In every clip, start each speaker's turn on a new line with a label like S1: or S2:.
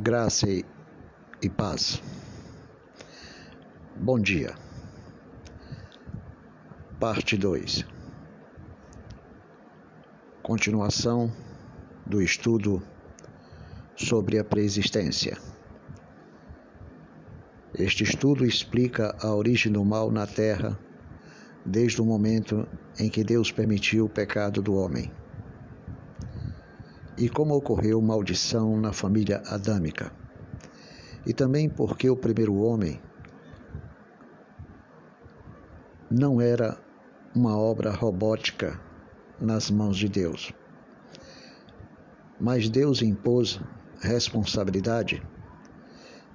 S1: Graça e paz. Bom dia. Parte 2. Continuação do estudo sobre a preexistência. Este estudo explica a origem do mal na Terra desde o momento em que Deus permitiu o pecado do homem e como ocorreu maldição na família adâmica, e também porque o primeiro homem não era uma obra robótica nas mãos de Deus. Mas Deus impôs responsabilidade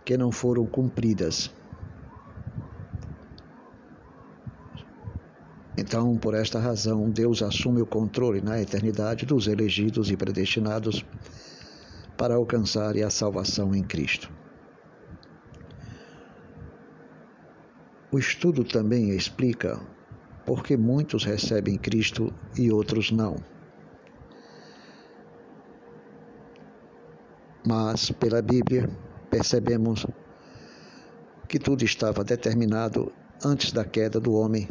S1: que não foram cumpridas Então, por esta razão, Deus assume o controle na eternidade dos elegidos e predestinados para alcançarem a salvação em Cristo. O estudo também explica por que muitos recebem Cristo e outros não. Mas, pela Bíblia, percebemos que tudo estava determinado antes da queda do homem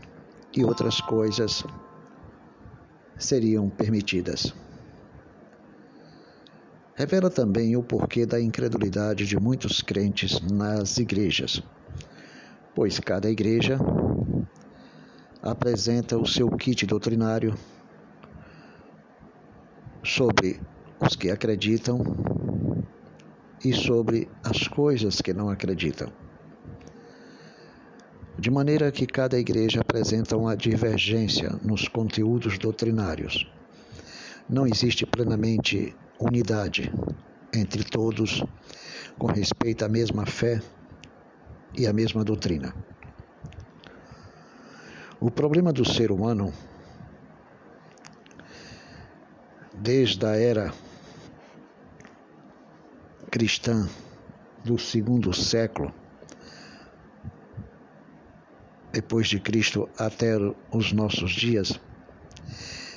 S1: e outras coisas seriam permitidas. Revela também o porquê da incredulidade de muitos crentes nas igrejas, pois cada igreja apresenta o seu kit doutrinário sobre os que acreditam e sobre as coisas que não acreditam de maneira que cada igreja apresenta uma divergência nos conteúdos doutrinários. Não existe plenamente unidade entre todos com respeito à mesma fé e à mesma doutrina. O problema do ser humano, desde a era cristã do segundo século, depois de Cristo até os nossos dias,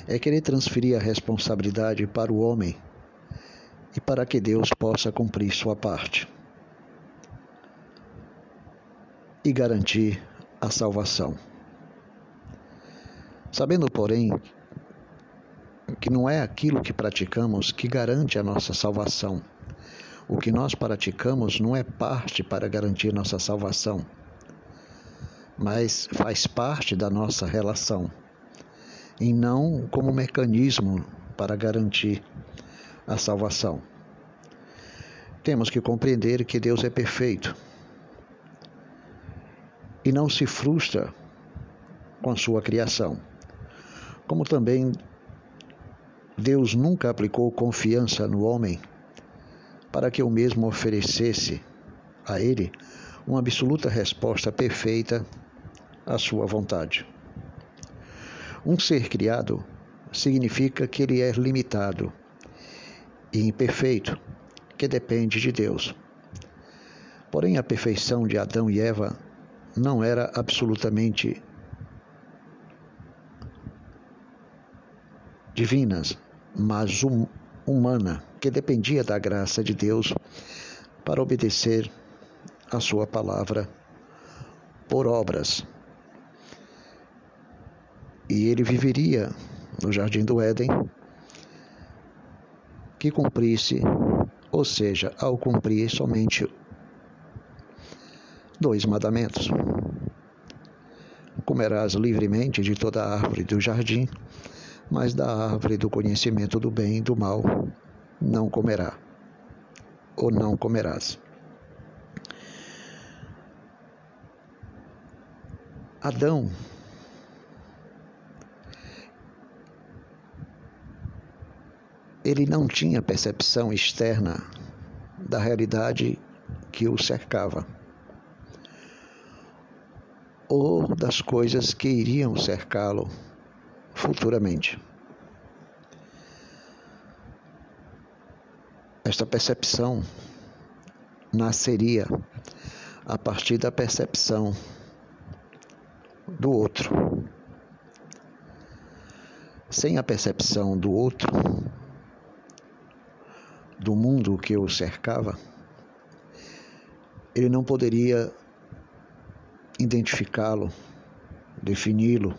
S1: é querer transferir a responsabilidade para o homem e para que Deus possa cumprir sua parte e garantir a salvação. Sabendo, porém, que não é aquilo que praticamos que garante a nossa salvação. O que nós praticamos não é parte para garantir nossa salvação mas faz parte da nossa relação e não como mecanismo para garantir a salvação. Temos que compreender que Deus é perfeito e não se frustra com a sua criação. Como também Deus nunca aplicou confiança no homem para que o mesmo oferecesse a ele uma absoluta resposta perfeita à sua vontade. Um ser criado significa que ele é limitado e imperfeito, que depende de Deus. Porém, a perfeição de Adão e Eva não era absolutamente divinas, mas hum, humana, que dependia da graça de Deus para obedecer a sua palavra por obras e ele viveria no jardim do Éden que cumprisse, ou seja, ao cumprir somente dois mandamentos. Comerás livremente de toda a árvore do jardim, mas da árvore do conhecimento do bem e do mal não comerá, ou não comerás. Adão ele não tinha percepção externa da realidade que o cercava ou das coisas que iriam cercá-lo futuramente. Esta percepção nasceria a partir da percepção do outro. Sem a percepção do outro, do mundo que o cercava, ele não poderia identificá-lo, defini-lo.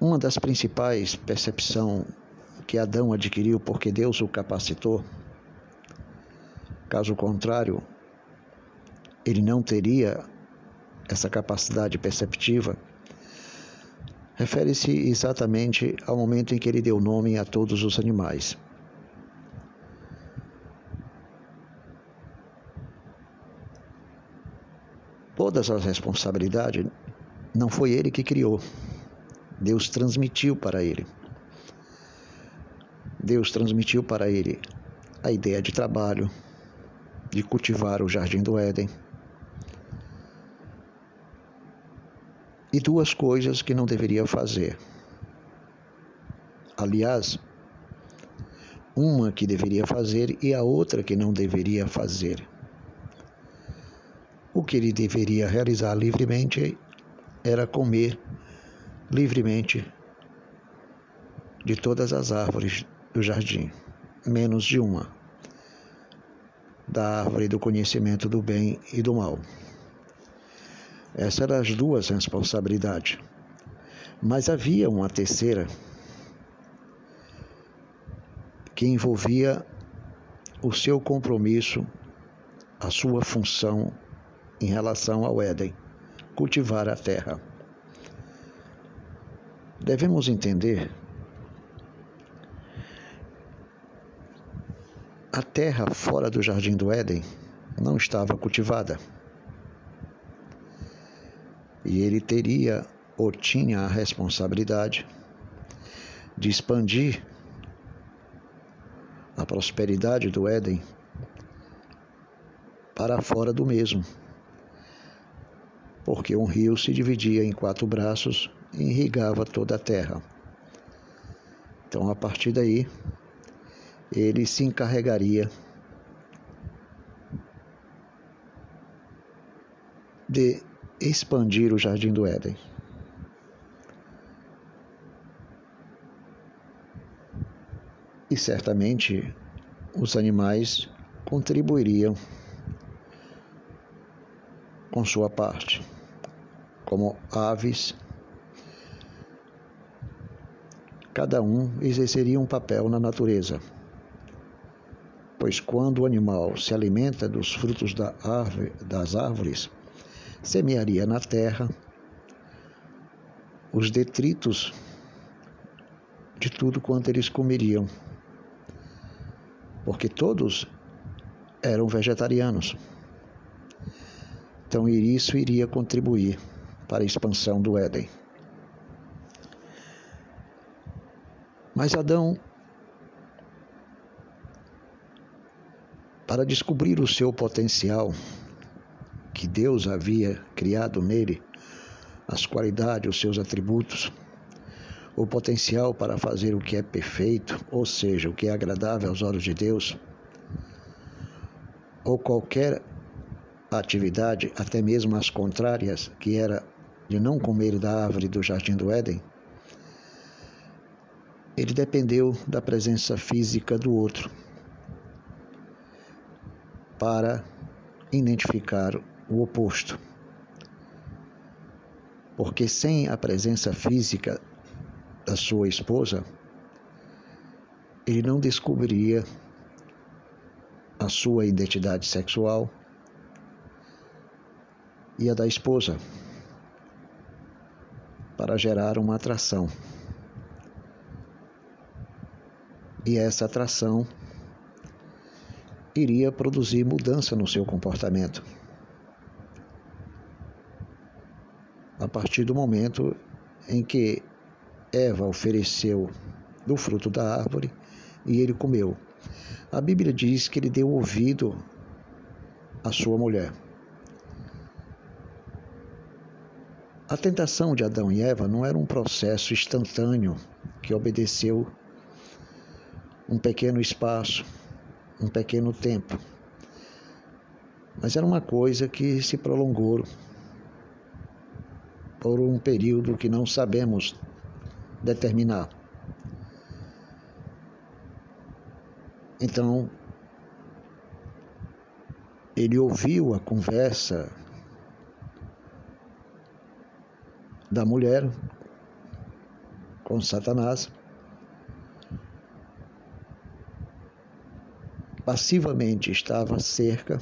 S1: Uma das principais percepções que Adão adquiriu porque Deus o capacitou, caso contrário, ele não teria essa capacidade perceptiva, refere-se exatamente ao momento em que ele deu nome a todos os animais. Todas as responsabilidades não foi ele que criou. Deus transmitiu para ele. Deus transmitiu para ele a ideia de trabalho, de cultivar o jardim do Éden. E duas coisas que não deveria fazer. Aliás, uma que deveria fazer e a outra que não deveria fazer. O que ele deveria realizar livremente era comer livremente de todas as árvores do jardim, menos de uma, da árvore do conhecimento do bem e do mal. Essas eram as duas responsabilidades. Mas havia uma terceira que envolvia o seu compromisso, a sua função em relação ao Éden, cultivar a terra. Devemos entender a terra fora do jardim do Éden não estava cultivada. E ele teria ou tinha a responsabilidade de expandir a prosperidade do Éden para fora do mesmo porque um rio se dividia em quatro braços e irrigava toda a terra. Então, a partir daí, ele se encarregaria de expandir o jardim do Éden. E certamente os animais contribuiriam com sua parte como aves. Cada um exerceria um papel na natureza, pois quando o animal se alimenta dos frutos da árvore, das árvores, semearia na terra os detritos de tudo quanto eles comeriam, porque todos eram vegetarianos. Então, isso iria contribuir para a expansão do Éden. Mas Adão, para descobrir o seu potencial, que Deus havia criado nele, as qualidades, os seus atributos, o potencial para fazer o que é perfeito, ou seja, o que é agradável aos olhos de Deus, ou qualquer atividade, até mesmo as contrárias, que era de não comer da árvore do jardim do Éden, ele dependeu da presença física do outro para identificar o oposto. Porque sem a presença física da sua esposa, ele não descobriria a sua identidade sexual e a da esposa para gerar uma atração. E essa atração iria produzir mudança no seu comportamento. A partir do momento em que Eva ofereceu do fruto da árvore e ele comeu. A Bíblia diz que ele deu ouvido à sua mulher. A tentação de Adão e Eva não era um processo instantâneo que obedeceu um pequeno espaço, um pequeno tempo, mas era uma coisa que se prolongou por um período que não sabemos determinar. Então, ele ouviu a conversa da mulher com Satanás. Passivamente estava cerca,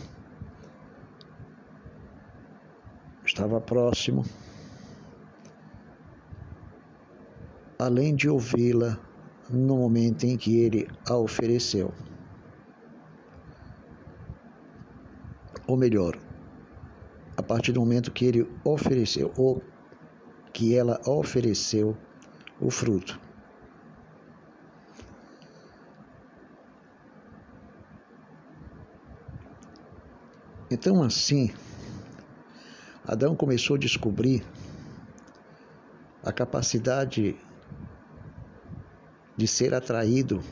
S1: estava próximo, além de ouvi-la no momento em que ele a ofereceu. Ou melhor, a partir do momento que ele ofereceu, ou que ela ofereceu o fruto. Então, assim, Adão começou a descobrir a capacidade de ser atraído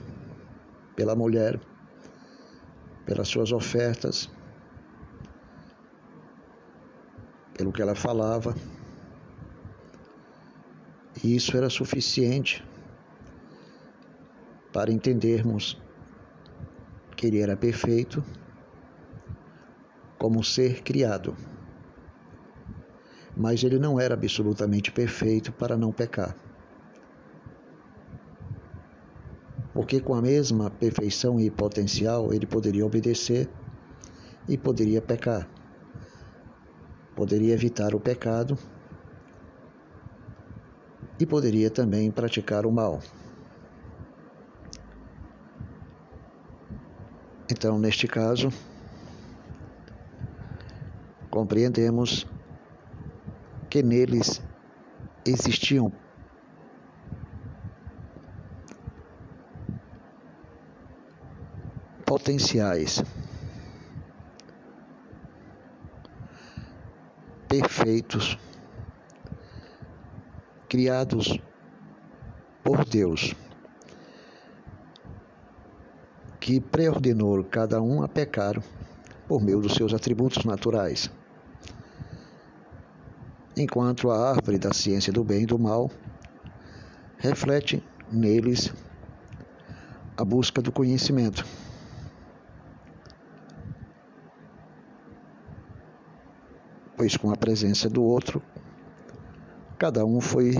S1: pela mulher, pelas suas ofertas, pelo que ela falava. E isso era suficiente para entendermos que ele era perfeito como ser criado. Mas ele não era absolutamente perfeito para não pecar. Porque com a mesma perfeição e potencial ele poderia obedecer e poderia pecar. Poderia evitar o pecado e poderia também praticar o mal. Então, neste caso, compreendemos que neles existiam potenciais perfeitos criados por Deus, que preordenou cada um a pecar por meio dos seus atributos naturais. Enquanto a árvore da ciência do bem e do mal reflete neles a busca do conhecimento. Pois com a presença do outro, cada um foi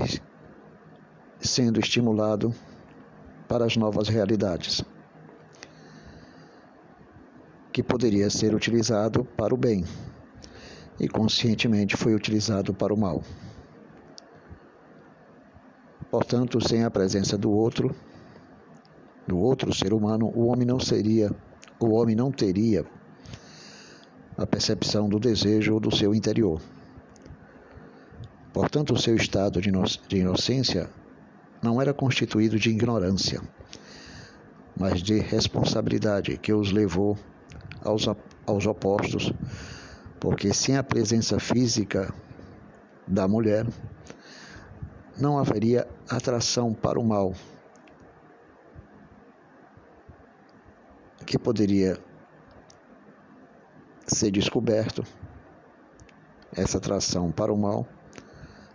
S1: sendo estimulado para as novas realidades, que poderia ser utilizado para o bem e conscientemente foi utilizado para o mal. Portanto, sem a presença do outro, do outro ser humano, o homem não seria, o homem não teria a percepção do desejo ou do seu interior. Portanto, o seu estado de inocência não era constituído de ignorância, mas de responsabilidade que os levou aos, aos opostos, porque sem a presença física da mulher, não haveria atração para o mal, que poderia ser descoberto, essa atração para o mal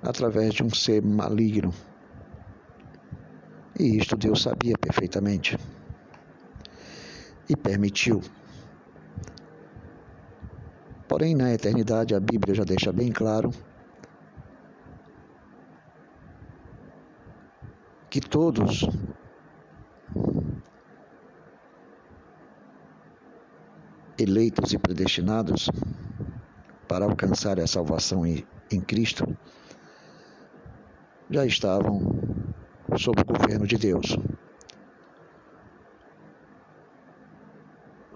S1: através de um ser maligno. E isto Deus sabia perfeitamente. E permitiu. Porém, na eternidade, a Bíblia já deixa bem claro que todos eleitos e predestinados para alcançar a salvação em, Cristo já estavam sob o governo de Deus,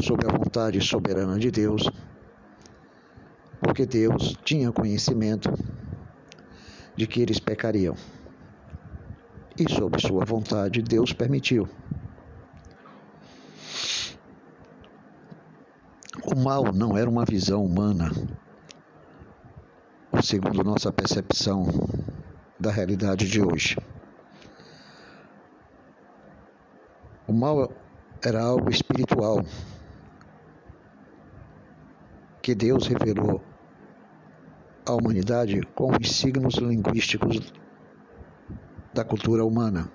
S1: sob a vontade soberana de Deus, porque Deus tinha conhecimento de que eles pecariam. E sob sua vontade, Deus permitiu. O mal não era uma visão humana, segundo nossa percepção da realidade de hoje. O mal era algo espiritual que Deus revelou à humanidade com os signos linguísticos da cultura humana,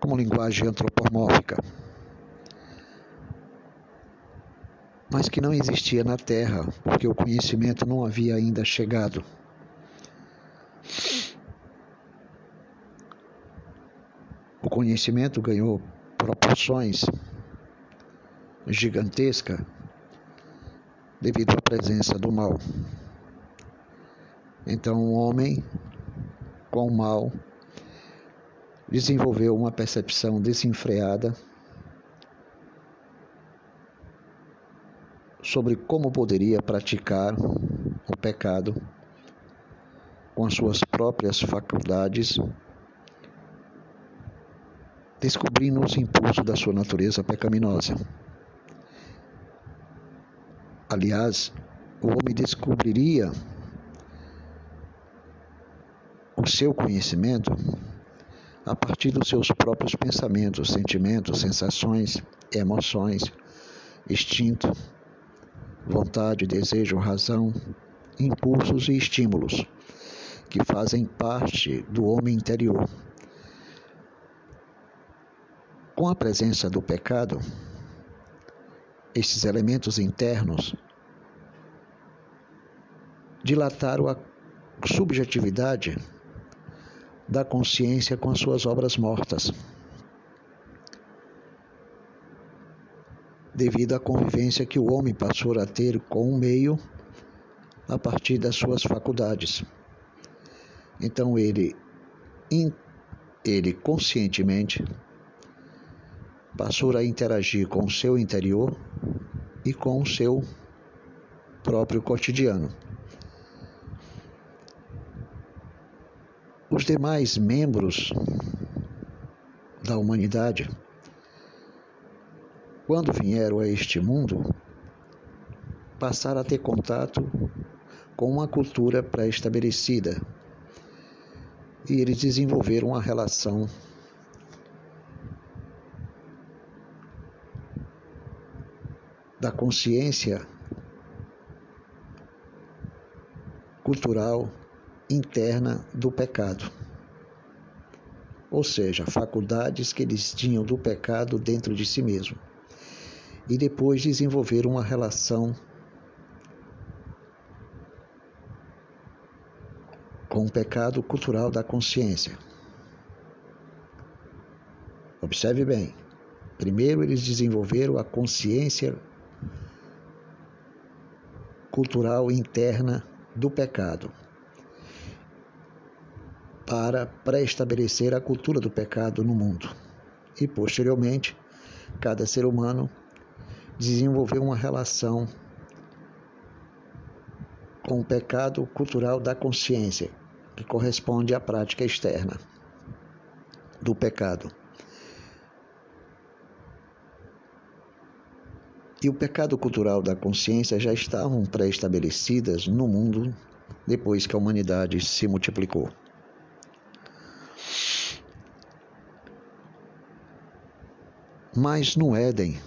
S1: como linguagem antropomórfica. Mas que não existia na Terra, porque o conhecimento não havia ainda chegado. O conhecimento ganhou proporções gigantescas devido à presença do mal. Então, o homem com o mal desenvolveu uma percepção desenfreada sobre como poderia praticar o pecado com as suas próprias faculdades, descobrindo os impulsos da sua natureza pecaminosa. Aliás, o homem descobriria o seu conhecimento a partir dos seus próprios pensamentos, sentimentos, sensações, emoções, instinto, vontade, desejo, razão, impulsos e estímulos que fazem parte do homem interior. Com a presença do pecado, esses elementos internos dilataram a subjetividade da consciência com as suas obras mortas. Devido à convivência que o homem passou a ter com o meio a partir das suas faculdades. Então ele, ele conscientemente passou a interagir com o seu interior e com o seu próprio cotidiano. Os demais membros da humanidade, quando vieram a este mundo, passaram a ter contato com uma cultura pré-estabelecida e eles desenvolveram uma relação da consciência cultural interna do pecado. Ou seja, faculdades que eles tinham do pecado dentro de si mesmo. E depois desenvolver uma relação com o pecado cultural da consciência. Observe bem. Primeiro, eles desenvolveram a consciência cultural interna do pecado para pré-estabelecer a cultura do pecado no mundo. E, posteriormente, cada ser humano desenvolveu uma relação com o pecado cultural da consciência, que corresponde à prática externa do pecado. E o pecado cultural da consciência já estavam pré-estabelecidas no mundo depois que a humanidade se multiplicou. Mas no Éden,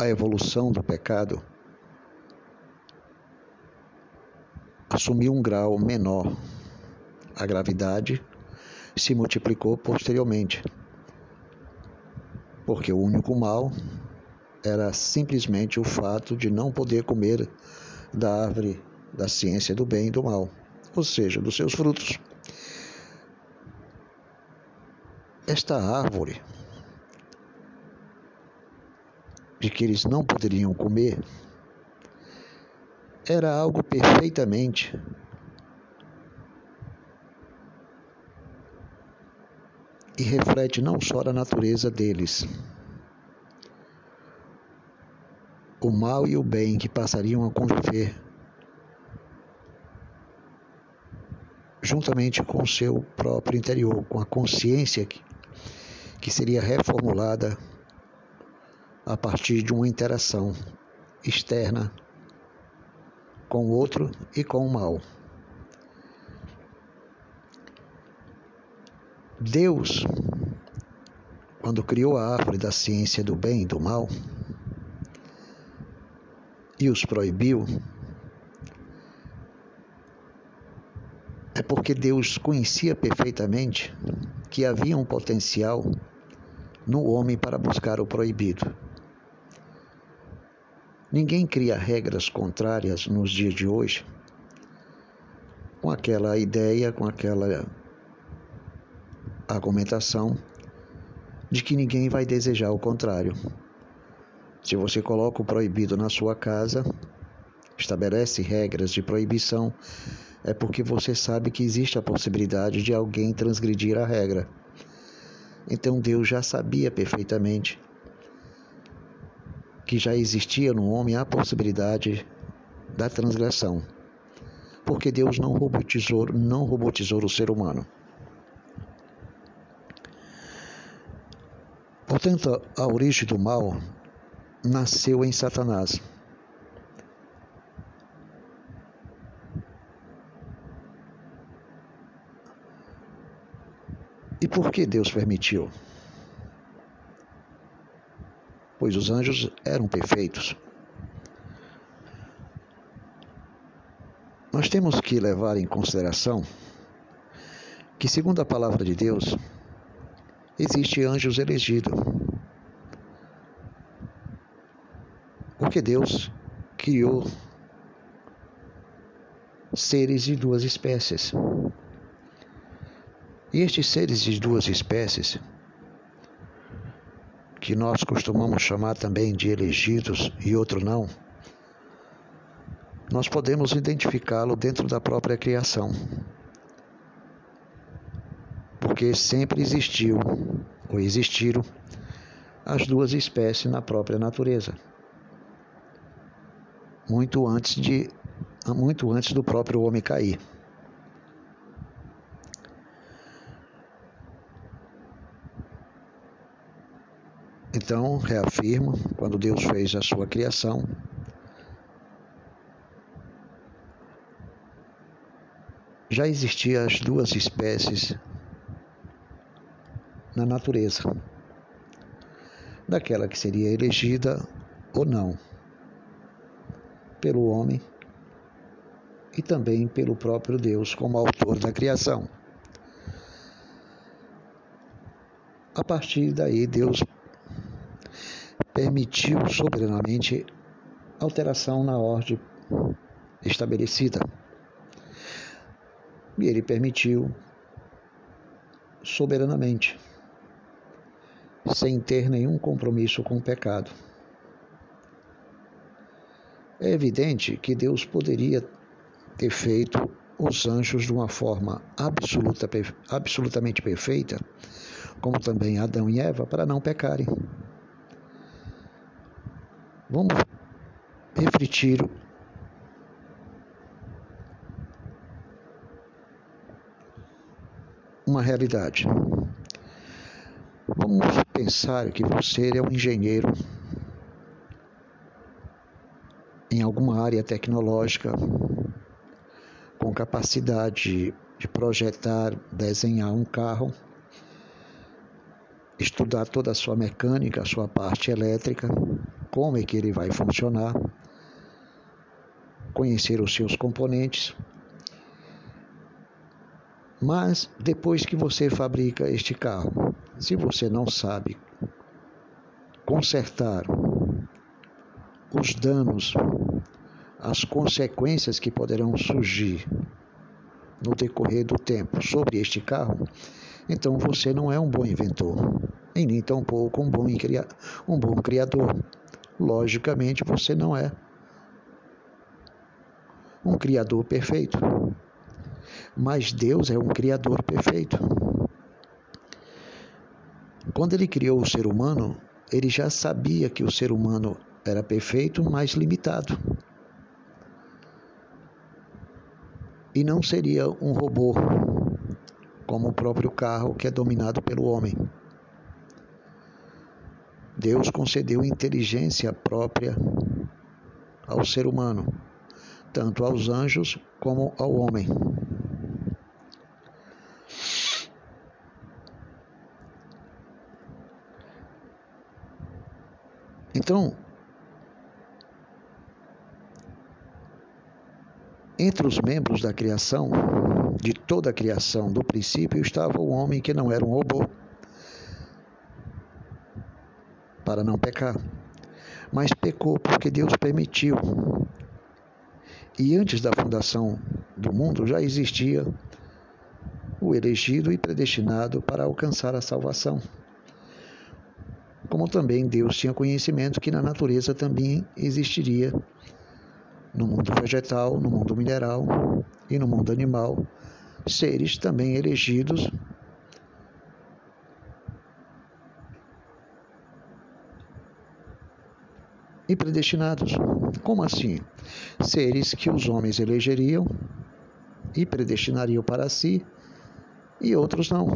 S1: a evolução do pecado assumiu um grau menor. A gravidade se multiplicou posteriormente, porque o único mal era simplesmente o fato de não poder comer da árvore da ciência do bem e do mal, ou seja, dos seus frutos. esta árvore de que eles não poderiam comer era algo perfeitamente e reflete não só a natureza deles, o mal e o bem que passariam a conviver juntamente com o seu próprio interior, com a consciência que que seria reformulada a partir de uma interação externa com o outro e com o mal. Deus, quando criou a árvore da ciência do bem e do mal e os proibiu, é porque Deus conhecia perfeitamente que havia um potencial no homem para buscar o proibido. Ninguém cria regras contrárias nos dias de hoje com aquela ideia, com aquela argumentação de que ninguém vai desejar o contrário. Se você coloca o proibido na sua casa, estabelece regras de proibição, é porque você sabe que existe a possibilidade de alguém transgredir a regra. Então Deus já sabia perfeitamente que já existia no homem a possibilidade da transgressão. Porque Deus não robotizou, não robotizou o ser humano. Portanto, a origem do mal nasceu em Satanás. E por que Deus permitiu? Pois os anjos eram perfeitos. Nós temos que levar em consideração que, segundo a palavra de Deus, existe anjos elegidos. Porque Deus criou seres de duas espécies. E estes seres de duas espécies, que nós costumamos chamar também de elegidos e outro não, nós podemos identificá-lo dentro da própria criação. Porque sempre existiu ou existiram as duas espécies na própria natureza muito antes de muito antes do próprio homem cair. Então, reafirmo, quando Deus fez a sua criação, já existiam as duas espécies na natureza, daquela que seria elegida ou não pelo homem e também pelo próprio Deus como autor da criação. A partir daí, Deus permitiu soberanamente alteração na ordem estabelecida. E ele permitiu soberanamente, sem ter nenhum compromisso com o pecado. É evidente que Deus poderia ter feito os anjos de uma forma absoluta, absolutamente perfeita, como também Adão e Eva, para não pecarem. Vamos refletir uma realidade. Vamos pensar que você é um engenheiro em alguma área tecnológica com capacidade de projetar, desenhar um carro, estudar toda a sua mecânica, a sua parte elétrica, como é que ele vai funcionar, conhecer os seus componentes. Mas depois que você fabrica este carro, se você não sabe consertar os danos, as consequências que poderão surgir no decorrer do tempo sobre este carro, então você não é um bom inventor, e nem tampouco um bom, um bom criador. Logicamente, você não é um criador perfeito. Mas Deus é um criador perfeito. Quando ele criou o ser humano, ele já sabia que o ser humano era perfeito, mas limitado. E não seria um robô, como o próprio carro que é dominado pelo homem. Deus concedeu inteligência própria ao ser humano, tanto aos anjos como ao homem. Então, Entre os membros da criação, de toda a criação, do princípio, estava o homem que não era um robô, para não pecar. mas pecou porque Deus permitiu. E antes da fundação do mundo já existia o elegido e predestinado para alcançar a salvação. Como também Deus tinha conhecimento que na natureza também existiria, no mundo vegetal, no mundo mineral e no mundo animal, seres também elegidos e predestinados. Como assim? Seres que os homens elegeriam e predestinariam para si e outros não.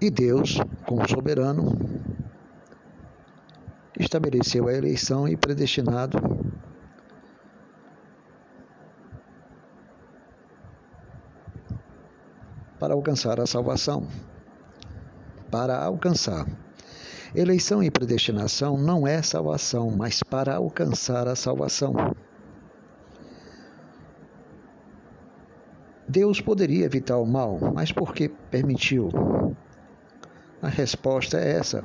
S1: E Deus, como soberano, estabeleceu a eleição e predestinado para alcançar a salvação para alcançar. Eleição e predestinação não é salvação, mas para alcançar a salvação. Deus poderia evitar o mal, mas por que permitiu? A resposta é essa.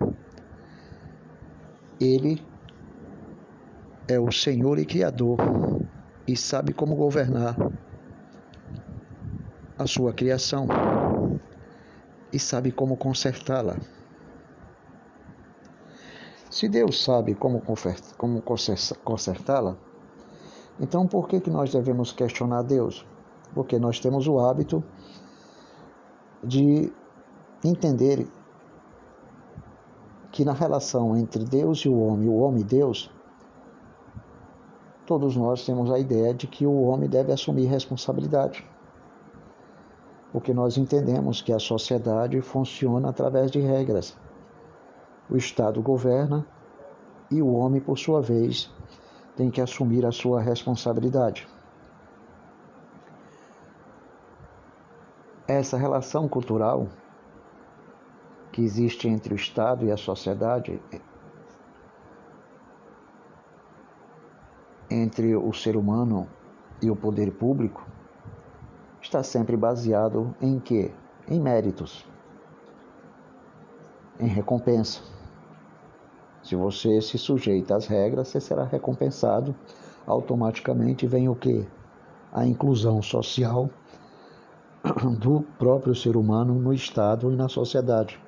S1: Ele é o Senhor e Criador e sabe como governar a sua criação e sabe como consertá-la. Se Deus sabe como, como consertá-la, então por que, que nós devemos questionar Deus? Porque nós temos o hábito de entender que na relação entre Deus e o homem, o homem e Deus, todos nós temos a ideia de que o homem deve assumir responsabilidade porque nós entendemos que a sociedade funciona através de regras. O Estado governa e o homem, por sua vez, tem que assumir a sua responsabilidade. Essa relação cultural que existe entre o Estado e a sociedade, entre o ser humano e o poder público, está sempre baseado em quê? Em méritos, em recompensa. Se você se sujeita às regras, você será recompensado. Automaticamente vem o que? A inclusão social do próprio ser humano no Estado e na sociedade,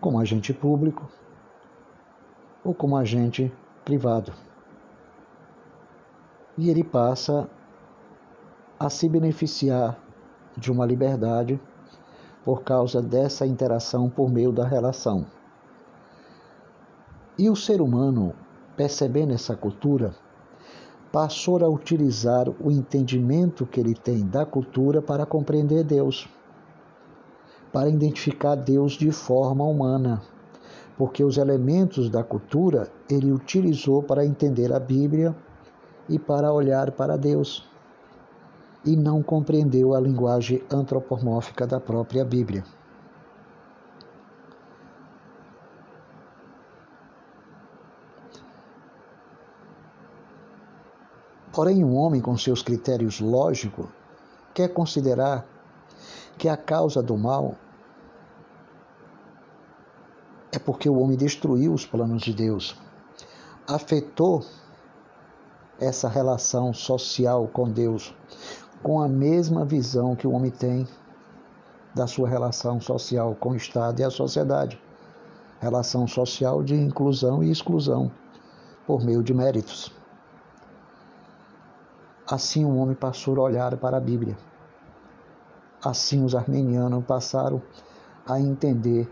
S1: como agente público ou como agente privado. E ele passa a se beneficiar de uma liberdade por causa dessa interação por meio da relação. E o ser humano, percebendo essa cultura, passou a utilizar o entendimento que ele tem da cultura para compreender Deus, para identificar Deus de forma humana, porque os elementos da cultura ele utilizou para entender a Bíblia e para olhar para Deus e não compreendeu a linguagem antropomórfica da própria Bíblia. Porém, um homem com seus critérios lógicos quer considerar que a causa do mal é porque o homem destruiu os planos de Deus, afetou essa relação social com Deus, com a mesma visão que o homem tem da sua relação social com o Estado e a sociedade. Relação social de inclusão e exclusão, por meio de méritos. Assim o homem passou a olhar para a Bíblia. Assim os armenianos passaram a entender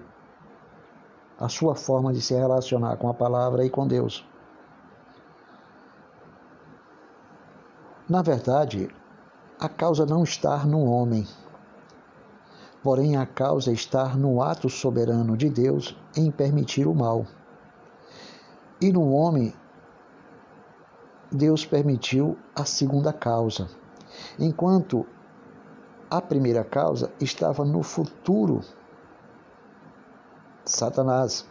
S1: a sua forma de se relacionar com a palavra e com Deus. Na verdade, a causa não está no homem, porém a causa está no ato soberano de Deus em permitir o mal. E no homem, Deus permitiu a segunda causa, enquanto a primeira causa estava no futuro. Satanás,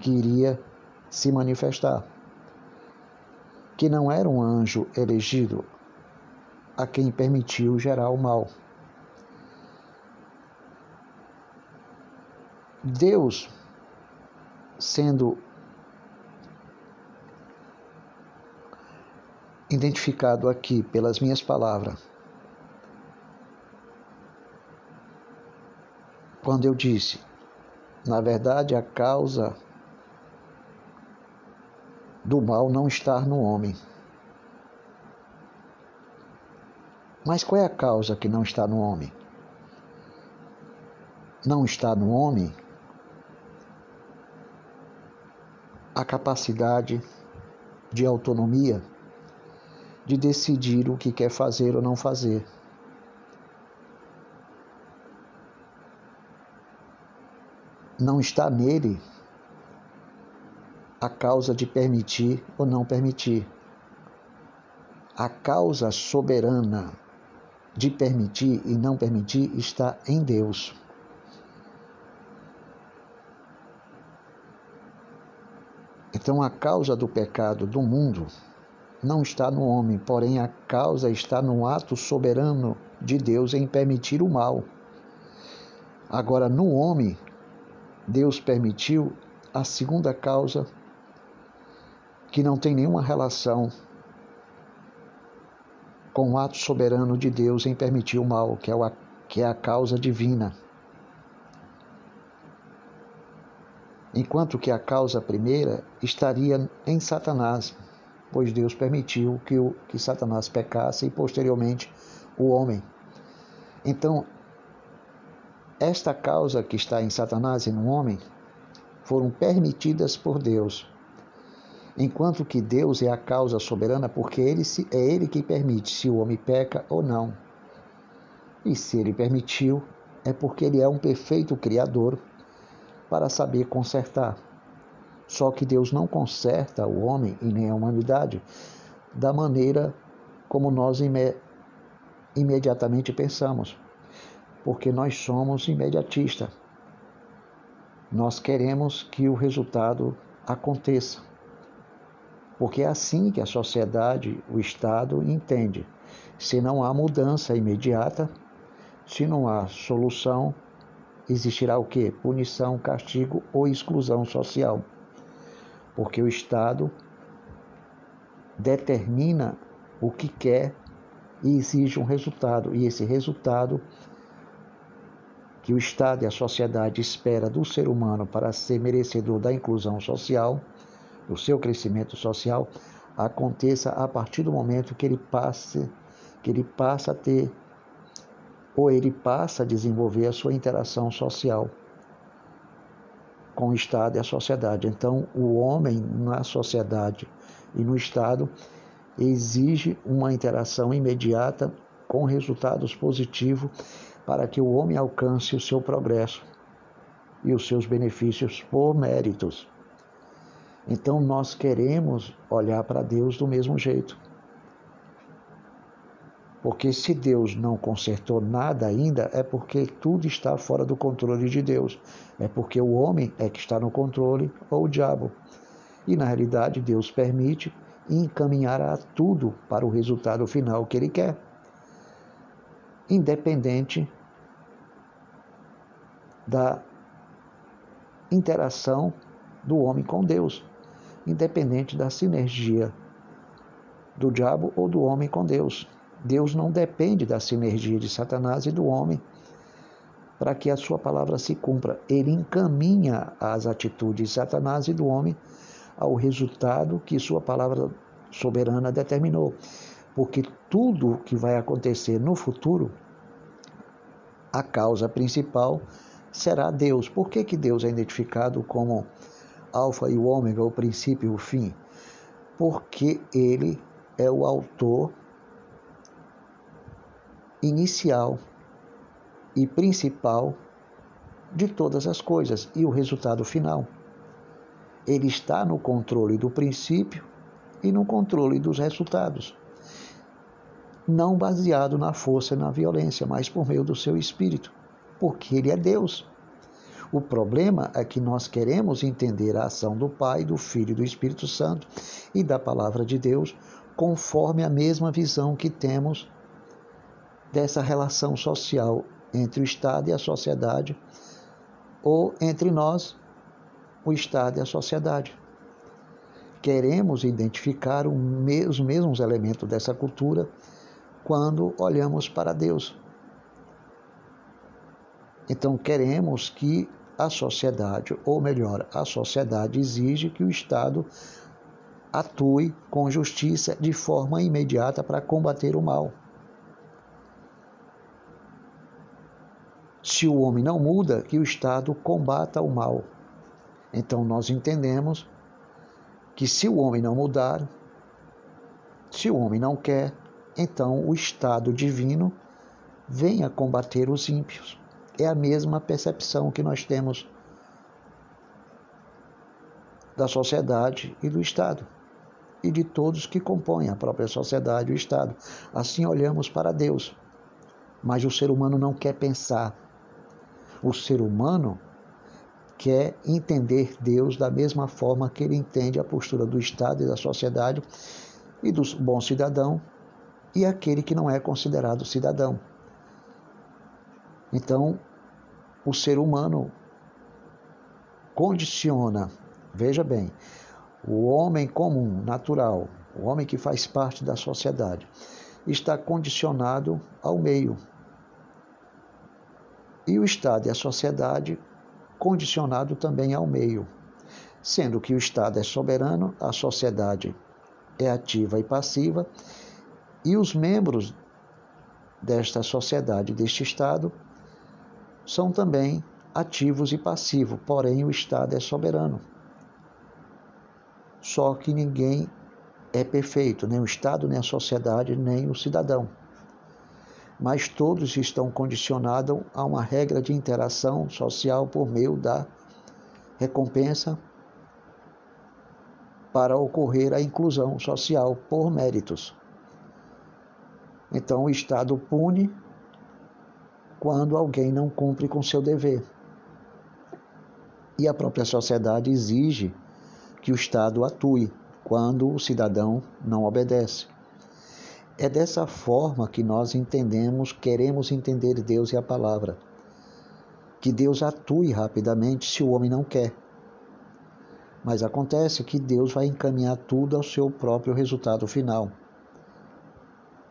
S1: que iria se manifestar, que não era um anjo elegido, a quem permitiu gerar o mal. Deus sendo identificado aqui pelas minhas palavras, quando eu disse, na verdade, a causa do mal não está no homem. Mas qual é a causa que não está no homem? Não está no homem a capacidade de autonomia de decidir o que quer fazer ou não fazer. Não está nele a causa de permitir ou não permitir. A causa soberana de permitir e não permitir está em Deus. Então a causa do pecado do mundo não está no homem, porém a causa está no ato soberano de Deus em permitir o mal. Agora, no homem, Deus permitiu a segunda causa que não tem nenhuma relação com o ato soberano de Deus em permitir o mal, que é, a, que é a causa divina. Enquanto que a causa primeira estaria em Satanás, pois Deus permitiu que, o, que Satanás pecasse e posteriormente o homem. Então, esta causa que está em Satanás e no homem foram permitidas por Deus enquanto que Deus é a causa soberana, porque ele é Ele que permite se o homem peca ou não. E se Ele permitiu, é porque Ele é um perfeito Criador para saber consertar. Só que Deus não conserta o homem e nem a humanidade da maneira como nós ime imediatamente pensamos, porque nós somos imediatistas. Nós queremos que o resultado aconteça porque é assim que a sociedade, o Estado entende. Se não há mudança imediata, se não há solução, existirá o que? Punição, castigo ou exclusão social. Porque o Estado determina o que quer e exige um resultado, e esse resultado que o Estado e a sociedade espera do ser humano para ser merecedor da inclusão social o seu crescimento social aconteça a partir do momento que ele passe, que ele passa a ter ou ele passa a desenvolver a sua interação social com o Estado e a sociedade. Então, o homem na sociedade e no Estado exige uma interação imediata com resultados positivos para que o homem alcance o seu progresso e os seus benefícios por méritos. Então nós queremos olhar para Deus do mesmo jeito. Porque se Deus não consertou nada ainda, é porque tudo está fora do controle de Deus. É porque o homem é que está no controle ou o diabo. E na realidade, Deus permite e encaminhará tudo para o resultado final que ele quer. Independente da interação do homem com Deus independente da sinergia do diabo ou do homem com Deus. Deus não depende da sinergia de Satanás e do homem para que a sua palavra se cumpra. Ele encaminha as atitudes de Satanás e do homem ao resultado que sua palavra soberana determinou. Porque tudo que vai acontecer no futuro, a causa principal será Deus. Por que, que Deus é identificado como Alfa e o Ômega, o princípio e o fim? Porque ele é o autor inicial e principal de todas as coisas e o resultado final. Ele está no controle do princípio e no controle dos resultados. Não baseado na força e na violência, mas por meio do seu espírito, porque ele é Deus. O problema é que nós queremos entender a ação do Pai, do Filho e do Espírito Santo e da palavra de Deus conforme a mesma visão que temos dessa relação social entre o Estado e a sociedade ou entre nós, o Estado e a sociedade. Queremos identificar os mesmos elementos dessa cultura quando olhamos para Deus. Então, queremos que a sociedade, ou melhor, a sociedade exige que o Estado atue com justiça de forma imediata para combater o mal. Se o homem não muda, que o Estado combata o mal. Então nós entendemos que se o homem não mudar, se o homem não quer, então o Estado divino venha combater os ímpios. É a mesma percepção que nós temos da sociedade e do Estado, e de todos que compõem a própria sociedade e o Estado. Assim olhamos para Deus. Mas o ser humano não quer pensar. O ser humano quer entender Deus da mesma forma que ele entende a postura do Estado e da sociedade e do bom cidadão e aquele que não é considerado cidadão. Então, o ser humano condiciona, veja bem, o homem comum, natural, o homem que faz parte da sociedade, está condicionado ao meio. E o Estado e a sociedade condicionado também ao meio, sendo que o Estado é soberano, a sociedade é ativa e passiva, e os membros desta sociedade, deste Estado, são também ativos e passivos, porém o Estado é soberano. Só que ninguém é perfeito, nem o Estado, nem a sociedade, nem o cidadão. Mas todos estão condicionados a uma regra de interação social por meio da recompensa para ocorrer a inclusão social por méritos. Então o Estado pune quando alguém não cumpre com seu dever. E a própria sociedade exige que o Estado atue quando o cidadão não obedece. É dessa forma que nós entendemos, queremos entender Deus e a palavra. Que Deus atue rapidamente se o homem não quer. Mas acontece que Deus vai encaminhar tudo ao seu próprio resultado final.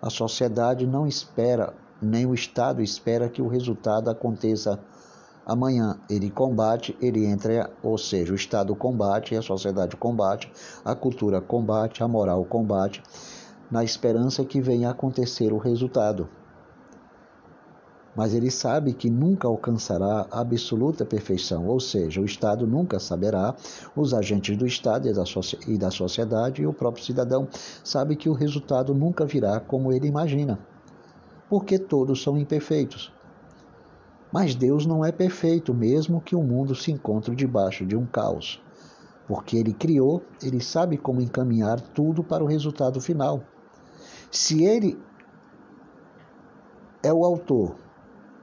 S1: A sociedade não espera nem o Estado espera que o resultado aconteça amanhã. Ele combate, ele entra, ou seja, o Estado combate, a sociedade combate, a cultura combate, a moral combate, na esperança que venha a acontecer o resultado. Mas ele sabe que nunca alcançará a absoluta perfeição, ou seja, o Estado nunca saberá, os agentes do Estado e da sociedade e o próprio cidadão sabe que o resultado nunca virá como ele imagina porque todos são imperfeitos. Mas Deus não é perfeito, mesmo que o mundo se encontre debaixo de um caos. Porque Ele criou, Ele sabe como encaminhar tudo para o resultado final. Se Ele é o autor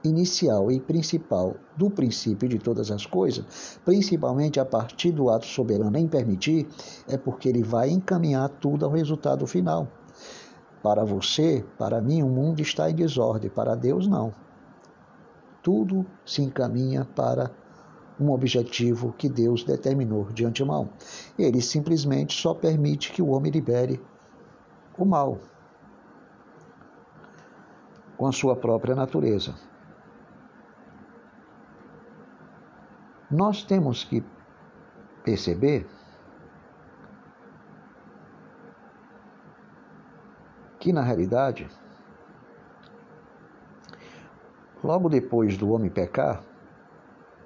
S1: inicial e principal do princípio de todas as coisas, principalmente a partir do ato soberano em permitir, é porque ele vai encaminhar tudo ao resultado final. Para você, para mim, o mundo está em desordem, para Deus, não. Tudo se encaminha para um objetivo que Deus determinou de antemão. Ele simplesmente só permite que o homem libere o mal com a sua própria natureza. Nós temos que perceber que na realidade, logo depois do homem pecar,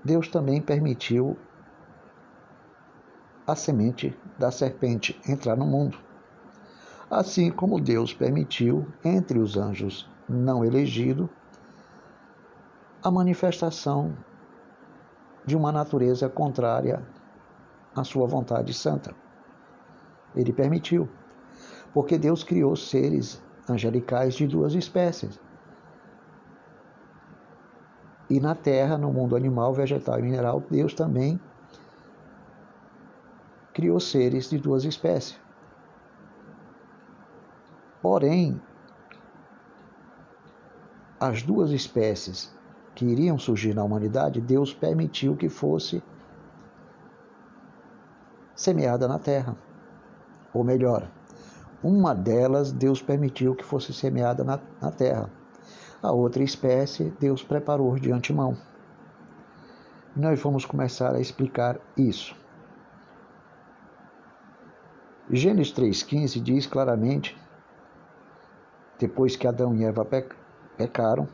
S1: Deus também permitiu a semente da serpente entrar no mundo. Assim como Deus permitiu entre os anjos não elegidos a manifestação de uma natureza contrária à sua vontade santa. Ele permitiu porque Deus criou seres angelicais de duas espécies. E na terra, no mundo animal, vegetal e mineral, Deus também criou seres de duas espécies. Porém, as duas espécies que iriam surgir na humanidade, Deus permitiu que fosse semeada na terra. Ou melhor, uma delas Deus permitiu que fosse semeada na, na terra. A outra espécie Deus preparou de antemão. Nós vamos começar a explicar isso. Gênesis 3,15 diz claramente: depois que Adão e Eva pecaram,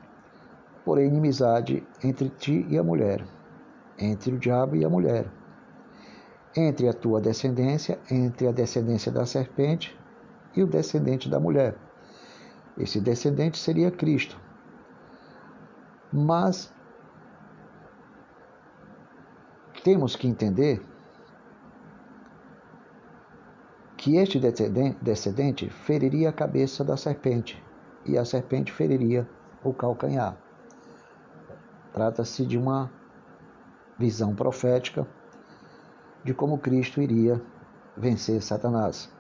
S1: porém inimizade entre ti e a mulher, entre o diabo e a mulher, entre a tua descendência, entre a descendência da serpente e o descendente da mulher. Esse descendente seria Cristo. Mas temos que entender que este descendente feriria a cabeça da serpente e a serpente feriria o calcanhar. Trata-se de uma visão profética de como Cristo iria vencer Satanás.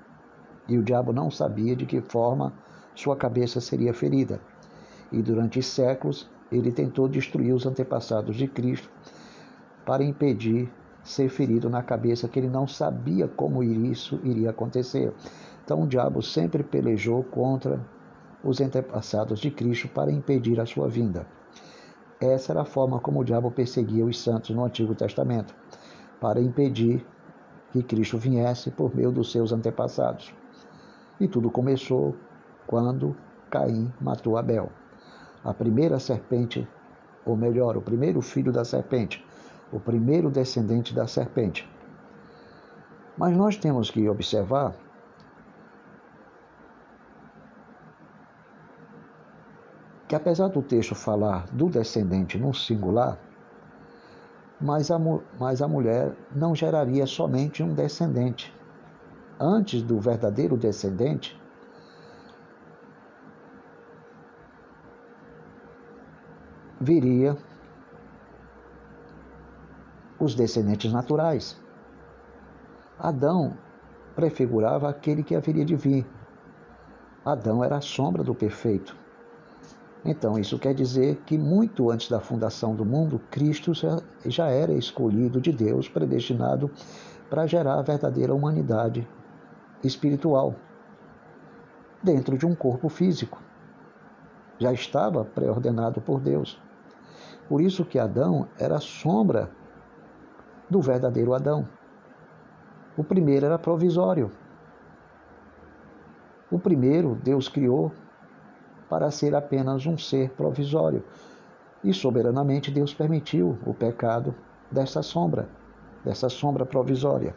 S1: E o diabo não sabia de que forma sua cabeça seria ferida. E durante séculos ele tentou destruir os antepassados de Cristo para impedir ser ferido na cabeça, que ele não sabia como isso iria acontecer. Então o diabo sempre pelejou contra os antepassados de Cristo para impedir a sua vinda. Essa era a forma como o diabo perseguia os santos no Antigo Testamento, para impedir que Cristo viesse por meio dos seus antepassados. E tudo começou quando Caim matou Abel. A primeira serpente, ou melhor, o primeiro filho da serpente, o primeiro descendente da serpente. Mas nós temos que observar que apesar do texto falar do descendente no singular, mas a, mas a mulher não geraria somente um descendente. Antes do verdadeiro descendente, viria os descendentes naturais. Adão prefigurava aquele que haveria de vir. Adão era a sombra do perfeito. Então, isso quer dizer que muito antes da fundação do mundo, Cristo já era escolhido de Deus, predestinado para gerar a verdadeira humanidade espiritual dentro de um corpo físico. Já estava pré-ordenado por Deus. Por isso que Adão era sombra do verdadeiro Adão. O primeiro era provisório. O primeiro Deus criou para ser apenas um ser provisório. E soberanamente Deus permitiu o pecado dessa sombra, dessa sombra provisória.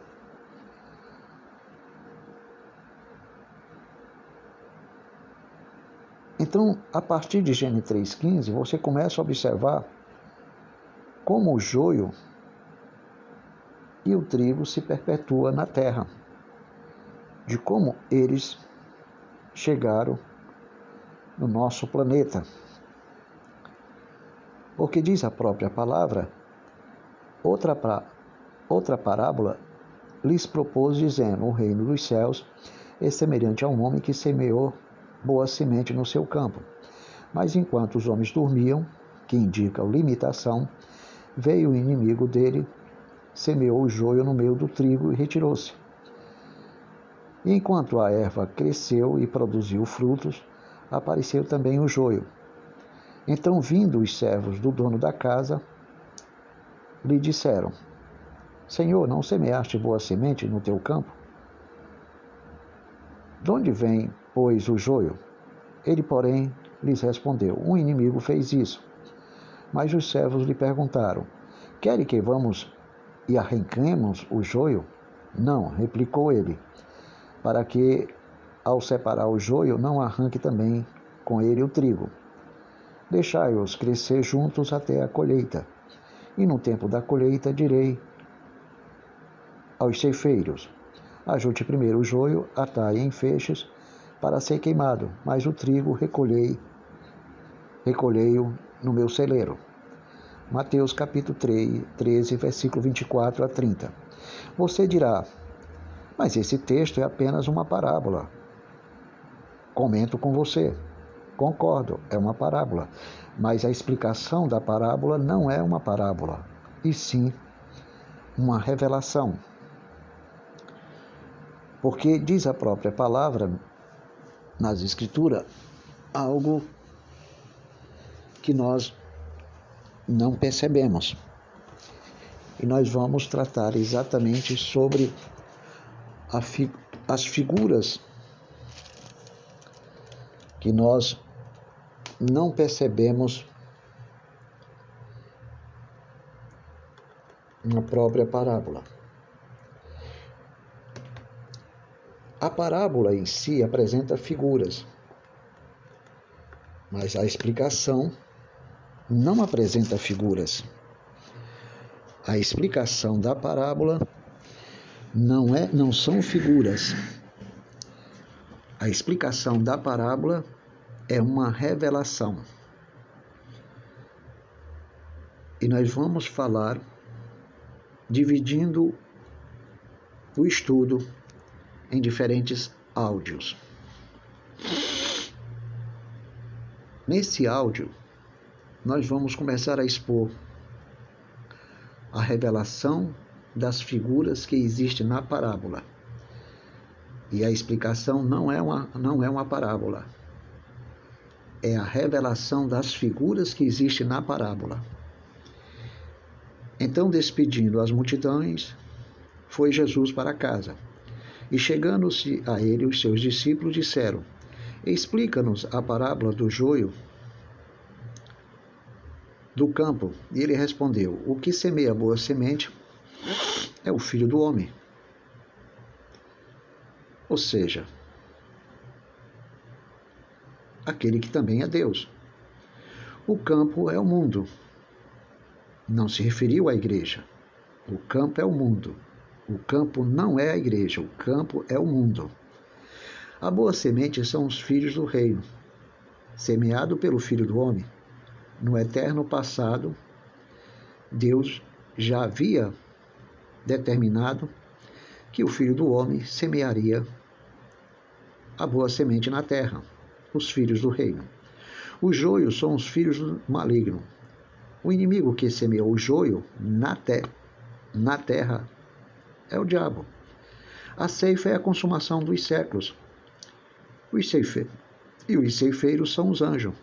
S1: Então, a partir de Gênesis 3,15, você começa a observar como o joio e o trigo se perpetua na terra. De como eles chegaram no nosso planeta. Porque diz a própria palavra, outra, outra parábola lhes propôs, dizendo: O reino dos céus é semelhante a um homem que semeou boa semente no seu campo. Mas enquanto os homens dormiam, que indica limitação, veio o inimigo dele semeou o joio no meio do trigo e retirou-se. Enquanto a erva cresceu e produziu frutos, apareceu também o joio. Então, vindo os servos do dono da casa, lhe disseram: Senhor, não semeaste boa semente no teu campo? De onde vem, pois, o joio? Ele, porém, lhes respondeu: Um inimigo fez isso. Mas os servos lhe perguntaram: Quer que vamos e arranquemos o joio? Não, replicou ele, para que, ao separar o joio, não arranque também com ele o trigo. Deixai-os crescer juntos até a colheita. E no tempo da colheita direi aos ceifeiros: Ajunte primeiro o joio, atai em feixes, para ser queimado, mas o trigo recolhei, recolhei-o no meu celeiro. Mateus capítulo 3, 13, versículo 24 a 30. Você dirá, mas esse texto é apenas uma parábola. Comento com você. Concordo, é uma parábola, mas a explicação da parábola não é uma parábola, e sim uma revelação. Porque diz a própria palavra nas Escrituras algo que nós não percebemos. E nós vamos tratar exatamente sobre fi as figuras que nós não percebemos na própria parábola. A parábola em si apresenta figuras, mas a explicação não apresenta figuras. A explicação da parábola não é, não são figuras. A explicação da parábola é uma revelação. E nós vamos falar dividindo o estudo em diferentes áudios. Nesse áudio, nós vamos começar a expor a revelação das figuras que existem na parábola. E a explicação não é uma, não é uma parábola. É a revelação das figuras que existem na parábola. Então, despedindo as multidões, foi Jesus para casa. E chegando-se a ele, os seus discípulos disseram: Explica-nos a parábola do joio do campo. E ele respondeu: O que semeia boa semente é o filho do homem. Ou seja, aquele que também é Deus. O campo é o mundo. Não se referiu à igreja. O campo é o mundo. O campo não é a igreja, o campo é o mundo. A boa semente são os filhos do reino, semeado pelo Filho do Homem. No eterno passado, Deus já havia determinado que o Filho do Homem semearia a boa semente na terra, os filhos do reino. Os joios são os filhos do maligno. O inimigo que semeou o joio na, te na terra é o diabo. A ceifa é a consumação dos séculos. Os ceife... E os ceifeiros são os anjos.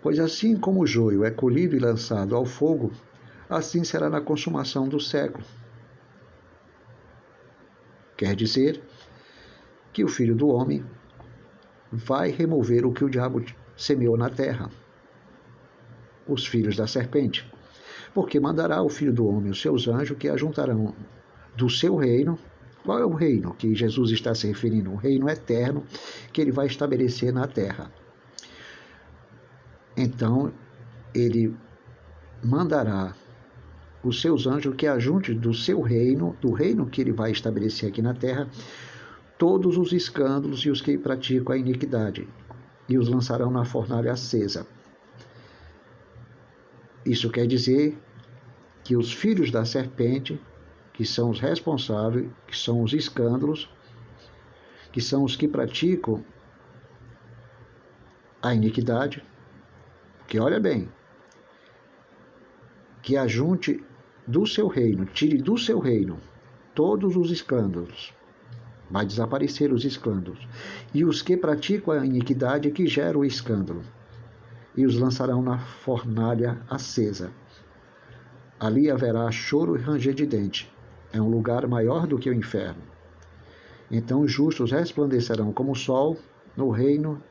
S1: Pois assim como o joio é colhido e lançado ao fogo, assim será na consumação do século. Quer dizer que o Filho do Homem vai remover o que o diabo semeou na terra, os filhos da serpente porque mandará o Filho do Homem os seus anjos que ajuntarão do seu reino. Qual é o reino que Jesus está se referindo? Um reino eterno que ele vai estabelecer na terra. Então, ele mandará os seus anjos que ajunte do seu reino, do reino que ele vai estabelecer aqui na terra, todos os escândalos e os que praticam a iniquidade, e os lançarão na fornalha acesa. Isso quer dizer que os filhos da serpente, que são os responsáveis, que são os escândalos, que são os que praticam a iniquidade, que olha bem, que ajunte do seu reino, tire do seu reino todos os escândalos, vai desaparecer os escândalos, e os que praticam a iniquidade que geram o escândalo e os lançarão na fornalha acesa. Ali haverá choro e ranger de dente. É um lugar maior do que o inferno. Então os justos resplandecerão como o sol no reino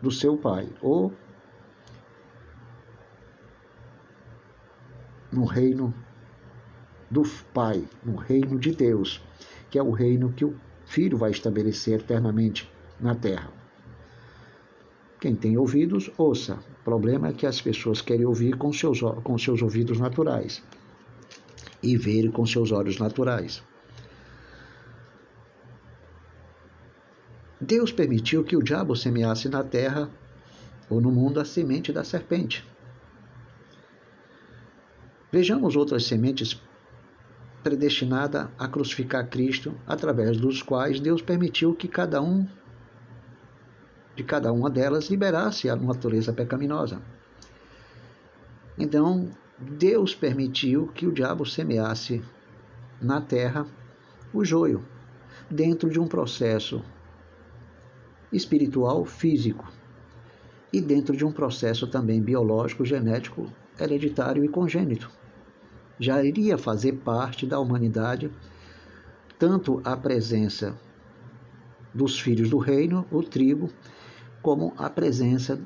S1: do seu Pai, ou no reino do Pai, no reino de Deus, que é o reino que o Filho vai estabelecer eternamente na terra. Quem tem ouvidos, ouça. O problema é que as pessoas querem ouvir com seus, com seus ouvidos naturais e ver com seus olhos naturais. Deus permitiu que o diabo semeasse na terra ou no mundo a semente da serpente. Vejamos outras sementes predestinadas a crucificar Cristo, através dos quais Deus permitiu que cada um de cada uma delas liberasse a natureza pecaminosa. Então, Deus permitiu que o diabo semeasse na terra o joio, dentro de um processo espiritual, físico, e dentro de um processo também biológico, genético, hereditário e congênito. Já iria fazer parte da humanidade tanto a presença dos filhos do reino, o trigo, como a presença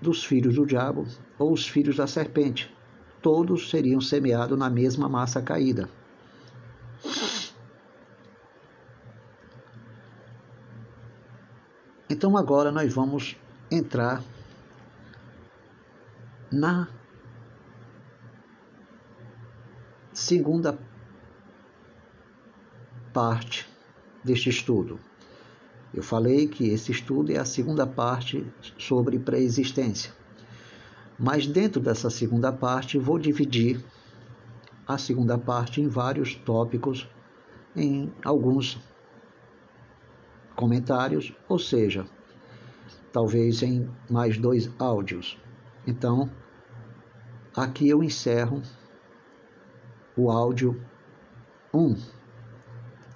S1: dos filhos do diabo ou os filhos da serpente. Todos seriam semeados na mesma massa caída. Então agora nós vamos entrar na segunda parte deste estudo. Eu falei que esse estudo é a segunda parte sobre pré-existência. Mas dentro dessa segunda parte, vou dividir a segunda parte em vários tópicos, em alguns comentários, ou seja, talvez em mais dois áudios. Então, aqui eu encerro o áudio 1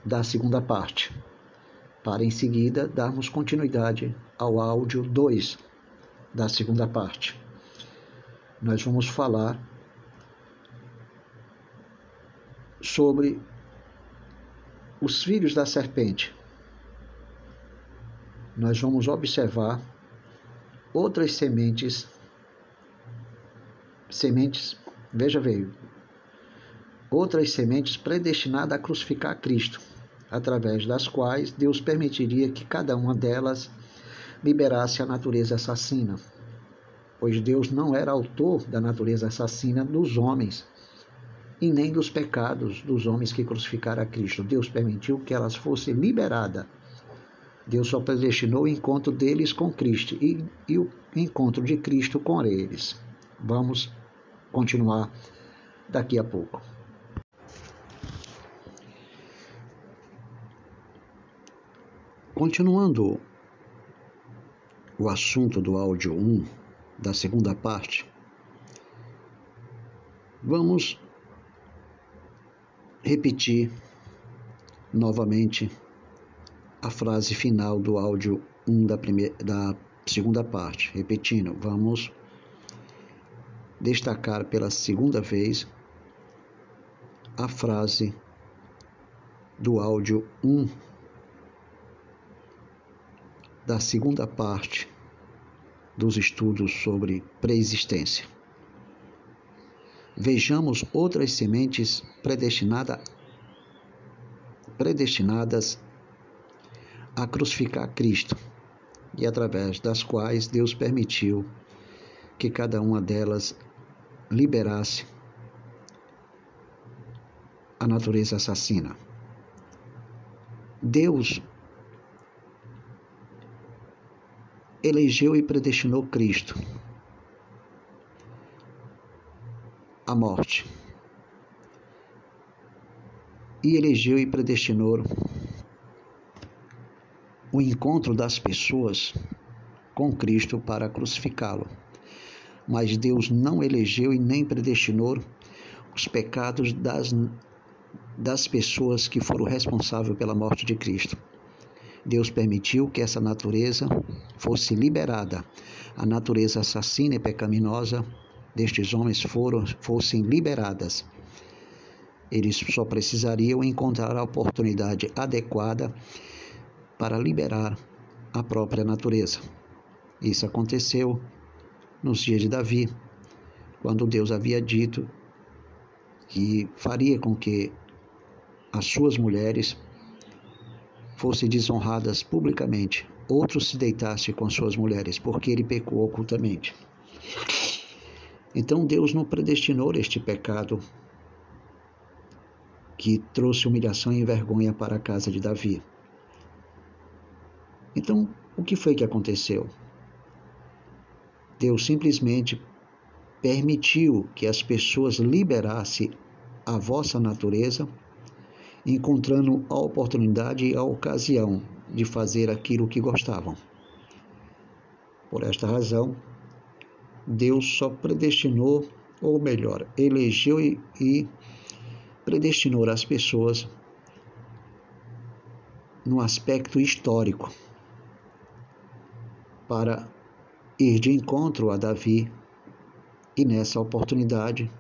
S1: da segunda parte, para em seguida darmos continuidade ao áudio 2 da segunda parte. Nós vamos falar sobre os filhos da serpente nós vamos observar outras sementes, sementes, veja veio, outras sementes predestinadas a crucificar Cristo, através das quais Deus permitiria que cada uma delas liberasse a natureza assassina, pois Deus não era autor da natureza assassina dos homens e nem dos pecados dos homens que crucificaram a Cristo. Deus permitiu que elas fossem liberadas Deus só predestinou o encontro deles com Cristo e, e o encontro de Cristo com eles. Vamos continuar daqui a pouco. Continuando o assunto do áudio 1 da segunda parte, vamos repetir novamente a frase final do áudio 1 da, primeira, da segunda parte. Repetindo, vamos destacar pela segunda vez a frase do áudio 1 da segunda parte dos estudos sobre preexistência. Vejamos outras sementes predestinada, predestinadas a crucificar Cristo e através das quais Deus permitiu que cada uma delas liberasse a natureza assassina. Deus elegeu e predestinou Cristo à morte. E elegeu e predestinou o encontro das pessoas com Cristo para crucificá-lo. Mas Deus não elegeu e nem predestinou os pecados das, das pessoas que foram responsáveis pela morte de Cristo. Deus permitiu que essa natureza fosse liberada. A natureza assassina e pecaminosa destes homens foram, fossem liberadas. Eles só precisariam encontrar a oportunidade adequada para liberar a própria natureza. Isso aconteceu nos dias de Davi, quando Deus havia dito que faria com que as suas mulheres fossem desonradas publicamente, outros se deitassem com suas mulheres, porque ele pecou ocultamente. Então Deus não predestinou este pecado que trouxe humilhação e vergonha para a casa de Davi. Então, o que foi que aconteceu? Deus simplesmente permitiu que as pessoas liberassem a vossa natureza, encontrando a oportunidade e a ocasião de fazer aquilo que gostavam. Por esta razão, Deus só predestinou, ou melhor, elegeu e, predestinou as pessoas no aspecto histórico para ir de encontro a Davi e nessa oportunidade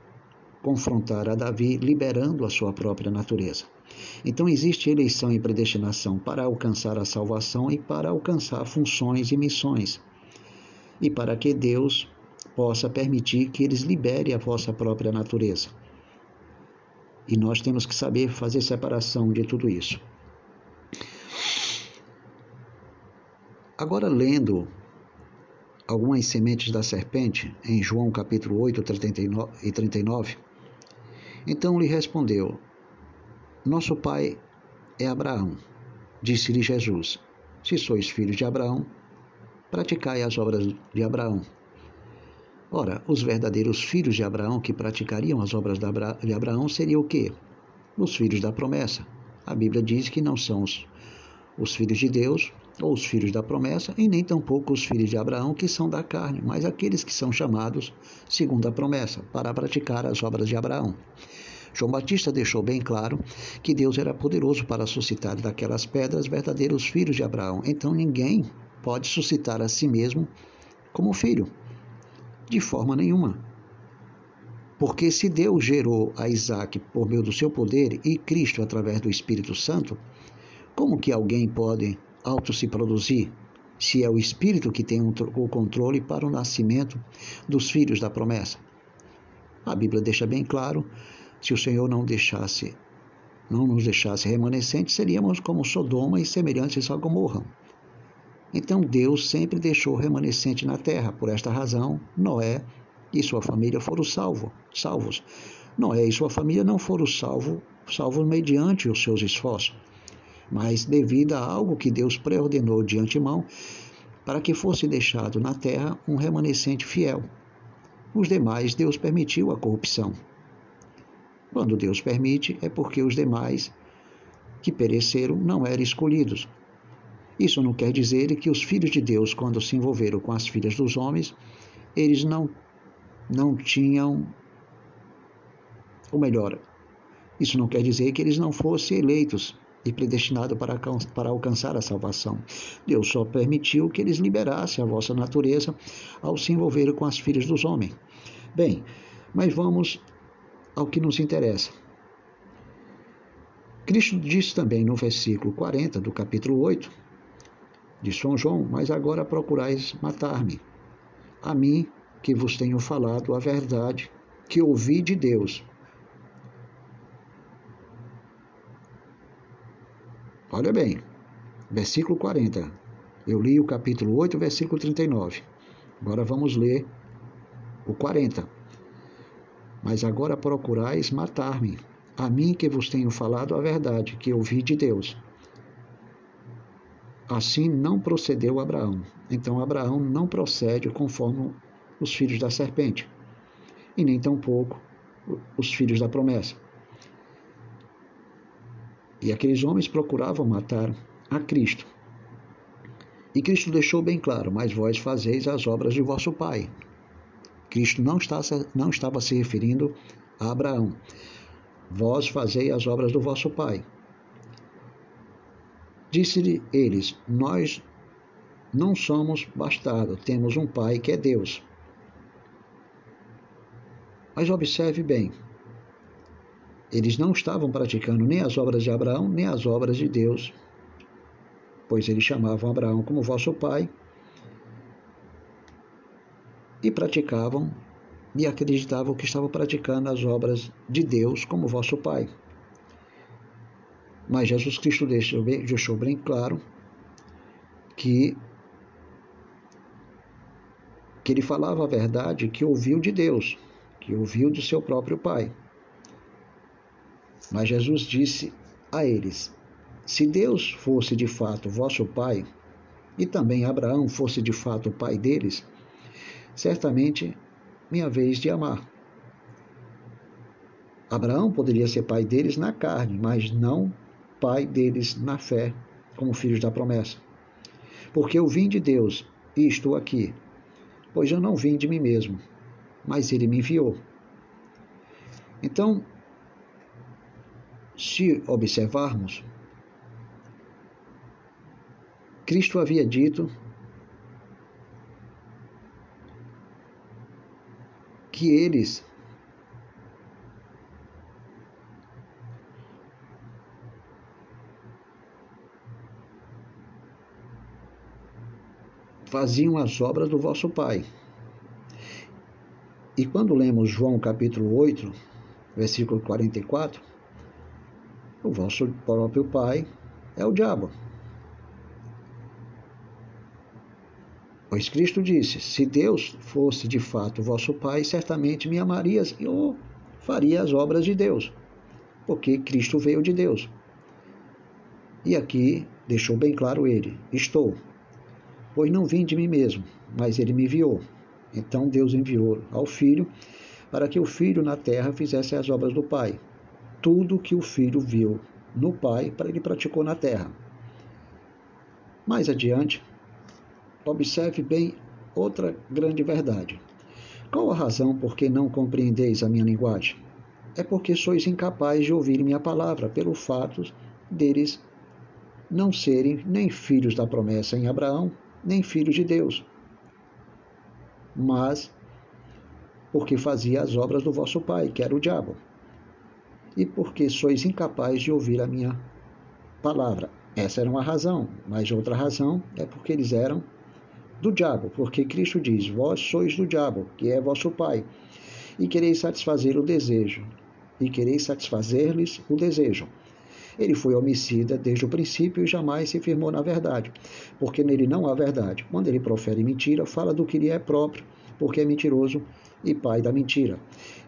S1: confrontar a Davi liberando a sua própria natureza. Então existe eleição e predestinação para alcançar a salvação e para alcançar funções e missões. E para que Deus possa permitir que eles liberem a vossa própria natureza. E nós temos que saber fazer separação de tudo isso. Agora, lendo algumas sementes da serpente, em João capítulo 8, 39 e 39, então lhe respondeu: Nosso pai é Abraão. Disse-lhe Jesus: Se sois filhos de Abraão, praticai as obras de Abraão. Ora, os verdadeiros filhos de Abraão que praticariam as obras de Abraão seriam o quê? Os filhos da promessa. A Bíblia diz que não são os, os filhos de Deus, ou os filhos da promessa, e nem tampouco os filhos de Abraão, que são da carne, mas aqueles que são chamados segundo a promessa, para praticar as obras de Abraão. João Batista deixou bem claro que Deus era poderoso para suscitar daquelas pedras verdadeiros filhos de Abraão. Então ninguém pode suscitar a si mesmo como filho, de forma nenhuma. Porque se Deus gerou a Isaac por meio do seu poder e Cristo através do Espírito Santo, como que alguém pode auto se produzir, se é o Espírito que tem o controle para o nascimento dos filhos da promessa. A Bíblia deixa bem claro: se o Senhor não deixasse, não nos deixasse remanescentes, seríamos como Sodoma e semelhantes a Gomorra. Então Deus sempre deixou remanescente na terra. Por esta razão, Noé e sua família foram salvos. salvos. Noé e sua família não foram salvos, salvos mediante os seus esforços, mas devido a algo que Deus preordenou de antemão para que fosse deixado na terra um remanescente fiel. Os demais, Deus permitiu a corrupção. Quando Deus permite, é porque os demais que pereceram não eram escolhidos. Isso não quer dizer que os filhos de Deus, quando se envolveram com as filhas dos homens, eles não, não tinham. Ou melhor, isso não quer dizer que eles não fossem eleitos e predestinado para, para alcançar a salvação. Deus só permitiu que eles liberassem a vossa natureza ao se envolverem com as filhas dos homens. Bem, mas vamos ao que nos interessa. Cristo diz também no versículo 40 do capítulo 8 de São João: Mas agora procurais matar-me, a mim que vos tenho falado a verdade que ouvi de Deus. Olha bem, versículo 40. Eu li o capítulo 8, versículo 39. Agora vamos ler o 40. Mas agora procurais matar-me, a mim que vos tenho falado a verdade, que ouvi de Deus. Assim não procedeu Abraão. Então Abraão não procede conforme os filhos da serpente, e nem tampouco os filhos da promessa. E aqueles homens procuravam matar a Cristo. E Cristo deixou bem claro: Mas vós fazeis as obras de vosso Pai. Cristo não, está, não estava se referindo a Abraão. Vós fazeis as obras do vosso Pai. Disse-lhe eles: Nós não somos bastardos, temos um Pai que é Deus. Mas observe bem, eles não estavam praticando nem as obras de Abraão, nem as obras de Deus, pois eles chamavam Abraão como vosso pai e praticavam e acreditavam que estavam praticando as obras de Deus como vosso pai. Mas Jesus Cristo deixou bem, deixou bem claro que, que ele falava a verdade que ouviu de Deus, que ouviu do seu próprio pai. Mas Jesus disse a eles: Se Deus fosse de fato vosso pai, e também Abraão fosse de fato o pai deles, certamente minha vez de amar. Abraão poderia ser pai deles na carne, mas não pai deles na fé, como filhos da promessa. Porque eu vim de Deus e estou aqui, pois eu não vim de mim mesmo, mas ele me enviou. Então, se observarmos, Cristo havia dito que eles faziam as obras do vosso Pai. E quando lemos João capítulo 8, versículo 44, o vosso próprio pai é o diabo. Pois Cristo disse: Se Deus fosse de fato vosso pai, certamente me amarias e eu faria as obras de Deus, porque Cristo veio de Deus. E aqui deixou bem claro ele: Estou Pois não vim de mim mesmo, mas ele me enviou. Então Deus enviou ao Filho para que o Filho na terra fizesse as obras do Pai. Tudo que o Filho viu no Pai, para ele praticou na terra. Mais adiante, observe bem outra grande verdade. Qual a razão por que não compreendeis a minha linguagem? É porque sois incapazes de ouvir minha palavra, pelo fato deles não serem nem filhos da promessa em Abraão, nem filhos de Deus, mas porque fazia as obras do vosso pai, que era o diabo, e porque sois incapazes de ouvir a minha palavra. Essa era uma razão, mas outra razão é porque eles eram do diabo, porque Cristo diz: Vós sois do diabo, que é vosso pai, e quereis satisfazer o desejo, e quereis satisfazer-lhes o desejo. Ele foi homicida desde o princípio e jamais se firmou na verdade, porque nele não há verdade. Quando ele profere mentira, fala do que lhe é próprio, porque é mentiroso e pai da mentira.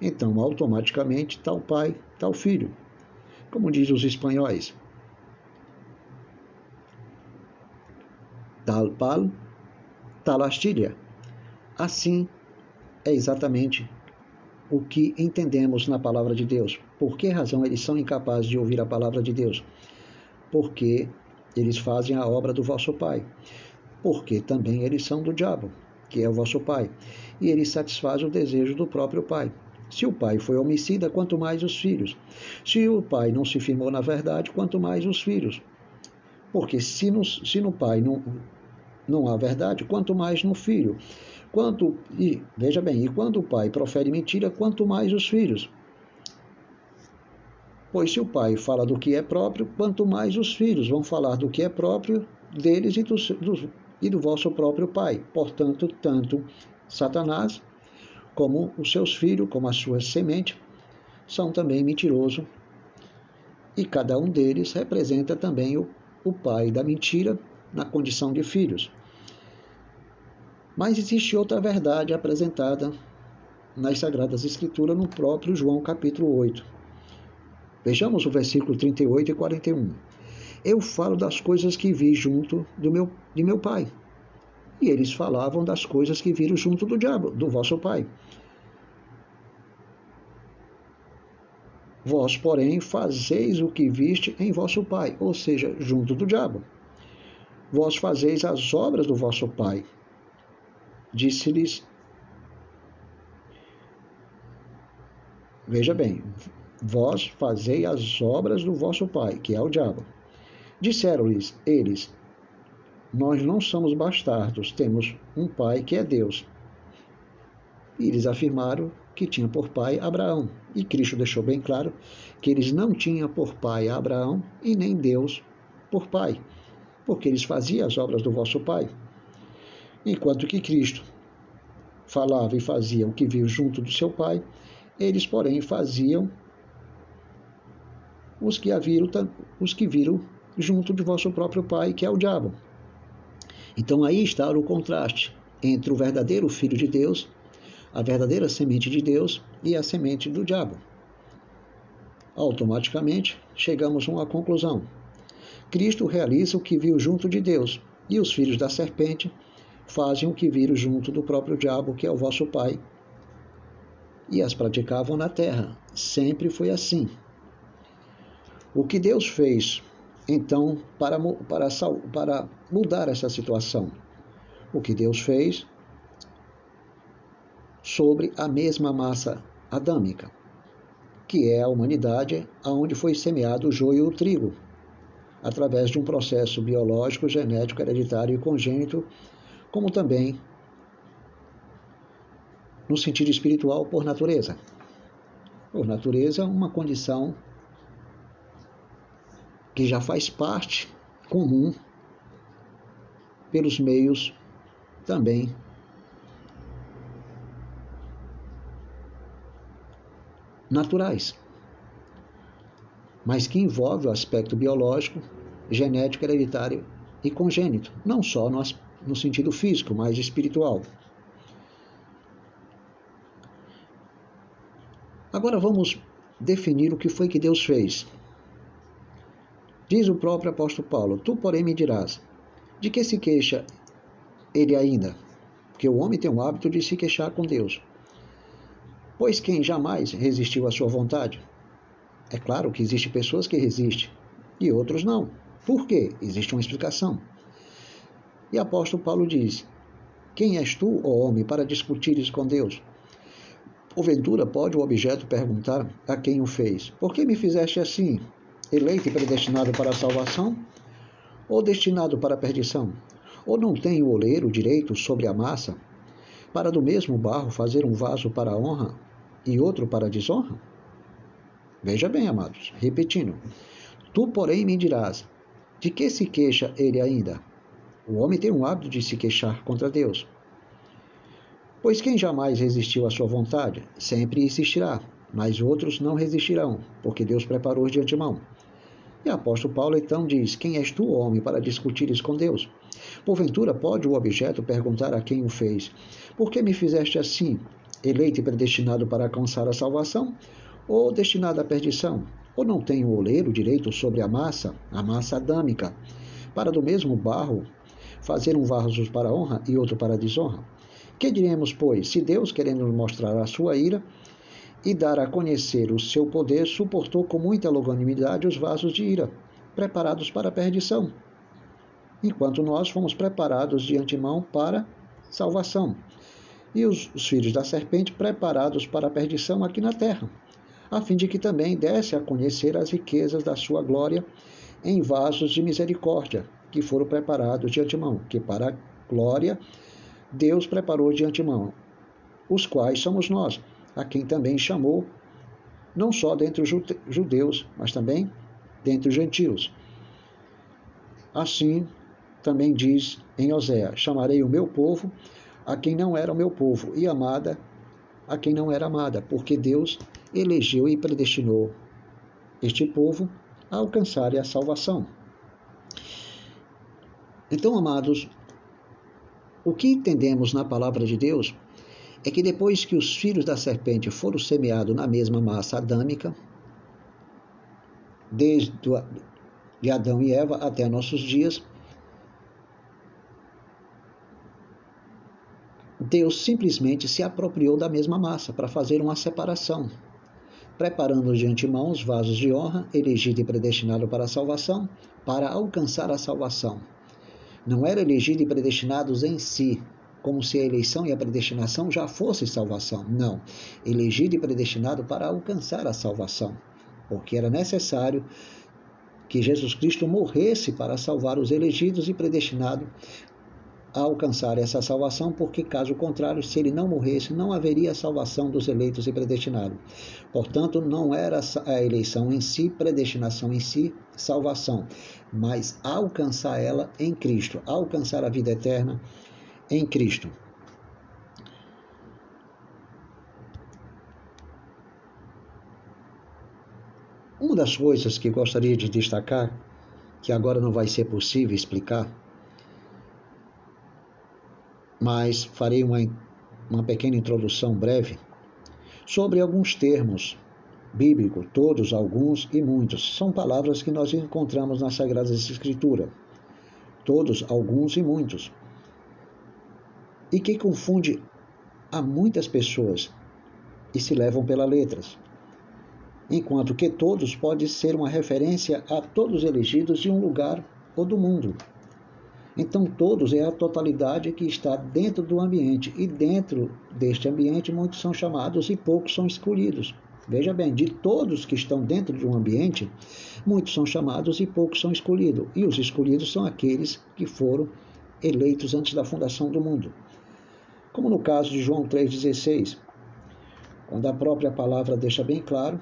S1: Então, automaticamente, tal pai, tal filho. Como diz os espanhóis, tal pal, tal astilha. Assim é exatamente o que entendemos na palavra de Deus. Por que razão eles são incapazes de ouvir a palavra de Deus? Porque eles fazem a obra do vosso Pai. Porque também eles são do diabo, que é o vosso Pai. E ele satisfaz o desejo do próprio Pai. Se o pai foi homicida, quanto mais os filhos. Se o pai não se firmou na verdade, quanto mais os filhos. Porque se no, se no pai não, não há verdade, quanto mais no filho. Quanto e veja bem, e quando o pai profere mentira, quanto mais os filhos. Pois se o pai fala do que é próprio, quanto mais os filhos vão falar do que é próprio deles e do, do, e do vosso próprio pai. Portanto, tanto Satanás como os seus filhos, como a sua semente, são também mentirosos. E cada um deles representa também o, o pai da mentira na condição de filhos. Mas existe outra verdade apresentada nas Sagradas Escrituras no próprio João capítulo 8. Vejamos o versículo 38 e 41. Eu falo das coisas que vi junto do meu, de meu pai. E eles falavam das coisas que viram junto do diabo, do vosso pai. Vós, porém, fazeis o que viste em vosso pai, ou seja, junto do diabo. Vós fazeis as obras do vosso pai, disse-lhes: Veja bem, vós fazei as obras do vosso pai, que é o diabo. Disseram-lhes eles: Nós não somos bastardos, temos um pai que é Deus. E eles afirmaram que tinha por pai Abraão. E Cristo deixou bem claro que eles não tinham por pai Abraão e nem Deus por pai, porque eles faziam as obras do vosso pai. Enquanto que Cristo falava e fazia o que viu junto do seu Pai, eles, porém, faziam os que, os que viram junto de vosso próprio Pai, que é o diabo. Então aí está o contraste entre o verdadeiro Filho de Deus, a verdadeira semente de Deus e a semente do diabo. Automaticamente chegamos a uma conclusão. Cristo realiza o que viu junto de Deus, e os filhos da serpente fazem o que viram junto do próprio diabo, que é o vosso pai, e as praticavam na terra. Sempre foi assim. O que Deus fez, então, para, para, para mudar essa situação? o que Deus fez sobre a mesma massa adâmica, que é a humanidade aonde foi semeado o joio e o trigo, através de um processo biológico, genético, hereditário e congênito, como também no sentido espiritual por natureza. Por natureza, uma condição que já faz parte comum pelos meios também naturais, mas que envolve o aspecto biológico, genético, hereditário e congênito, não só no, no sentido físico, mas espiritual. Agora vamos definir o que foi que Deus fez. Diz o próprio apóstolo Paulo: Tu, porém, me dirás, de que se queixa ele ainda? Porque o homem tem o hábito de se queixar com Deus. Pois quem jamais resistiu à sua vontade? É claro que existem pessoas que resistem e outros não. Por quê? Existe uma explicação. E apóstolo Paulo diz: Quem és tu, ó homem, para discutires com Deus? Porventura pode o objeto perguntar a quem o fez: Por que me fizeste assim? Eleito e predestinado para a salvação? Ou destinado para a perdição? Ou não tem o oleiro direito sobre a massa, para do mesmo barro fazer um vaso para a honra e outro para a desonra? Veja bem, amados, repetindo: Tu, porém, me dirás: de que se queixa ele ainda? O homem tem um hábito de se queixar contra Deus. Pois quem jamais resistiu à sua vontade, sempre insistirá, mas outros não resistirão, porque Deus preparou de antemão. E apóstolo Paulo então diz: Quem és tu, homem, para discutires com Deus? Porventura pode o objeto perguntar a quem o fez: Por que me fizeste assim? eleito e predestinado para alcançar a salvação, ou destinado à perdição? Ou não tem o oleiro direito sobre a massa, a massa adâmica, para do mesmo barro fazer um vaso para honra e outro para desonra? Que diremos, pois, se Deus, querendo mostrar a sua ira e dar a conhecer o seu poder, suportou com muita longanimidade os vasos de ira, preparados para a perdição, enquanto nós fomos preparados de antemão para salvação e os, os filhos da serpente preparados para a perdição aqui na terra, a fim de que também desse a conhecer as riquezas da sua glória em vasos de misericórdia, que foram preparados de antemão, que para a glória Deus preparou de antemão, os quais somos nós, a quem também chamou, não só dentre os judeus, mas também dentre os gentios. Assim, também diz em Osé: Chamarei o meu povo a quem não era o meu povo, e amada a quem não era amada, porque Deus elegeu e predestinou este povo a alcançar a salvação. Então, amados, o que entendemos na palavra de Deus é que depois que os filhos da serpente foram semeados na mesma massa adâmica, desde de Adão e Eva até nossos dias, Deus simplesmente se apropriou da mesma massa para fazer uma separação, preparando de antemão os vasos de honra, elegido e predestinado para a salvação, para alcançar a salvação. Não eram elegidos e predestinados em si, como se a eleição e a predestinação já fossem salvação. Não, elegido e predestinado para alcançar a salvação, porque era necessário que Jesus Cristo morresse para salvar os elegidos e predestinados a alcançar essa salvação, porque caso contrário, se ele não morresse, não haveria salvação dos eleitos e predestinados. Portanto, não era a eleição em si, predestinação em si, salvação, mas alcançar ela em Cristo, alcançar a vida eterna em Cristo. Uma das coisas que gostaria de destacar, que agora não vai ser possível explicar, mas farei uma, uma pequena introdução breve sobre alguns termos bíblicos, todos, alguns e muitos. São palavras que nós encontramos nas Sagradas Escrituras. Todos, alguns e muitos. E que confunde a muitas pessoas e se levam pelas letras. Enquanto que todos pode ser uma referência a todos elegidos de um lugar ou do mundo. Então, todos é a totalidade que está dentro do ambiente, e dentro deste ambiente, muitos são chamados e poucos são escolhidos. Veja bem, de todos que estão dentro de um ambiente, muitos são chamados e poucos são escolhidos. E os escolhidos são aqueles que foram eleitos antes da fundação do mundo. Como no caso de João 3,16, quando a própria palavra deixa bem claro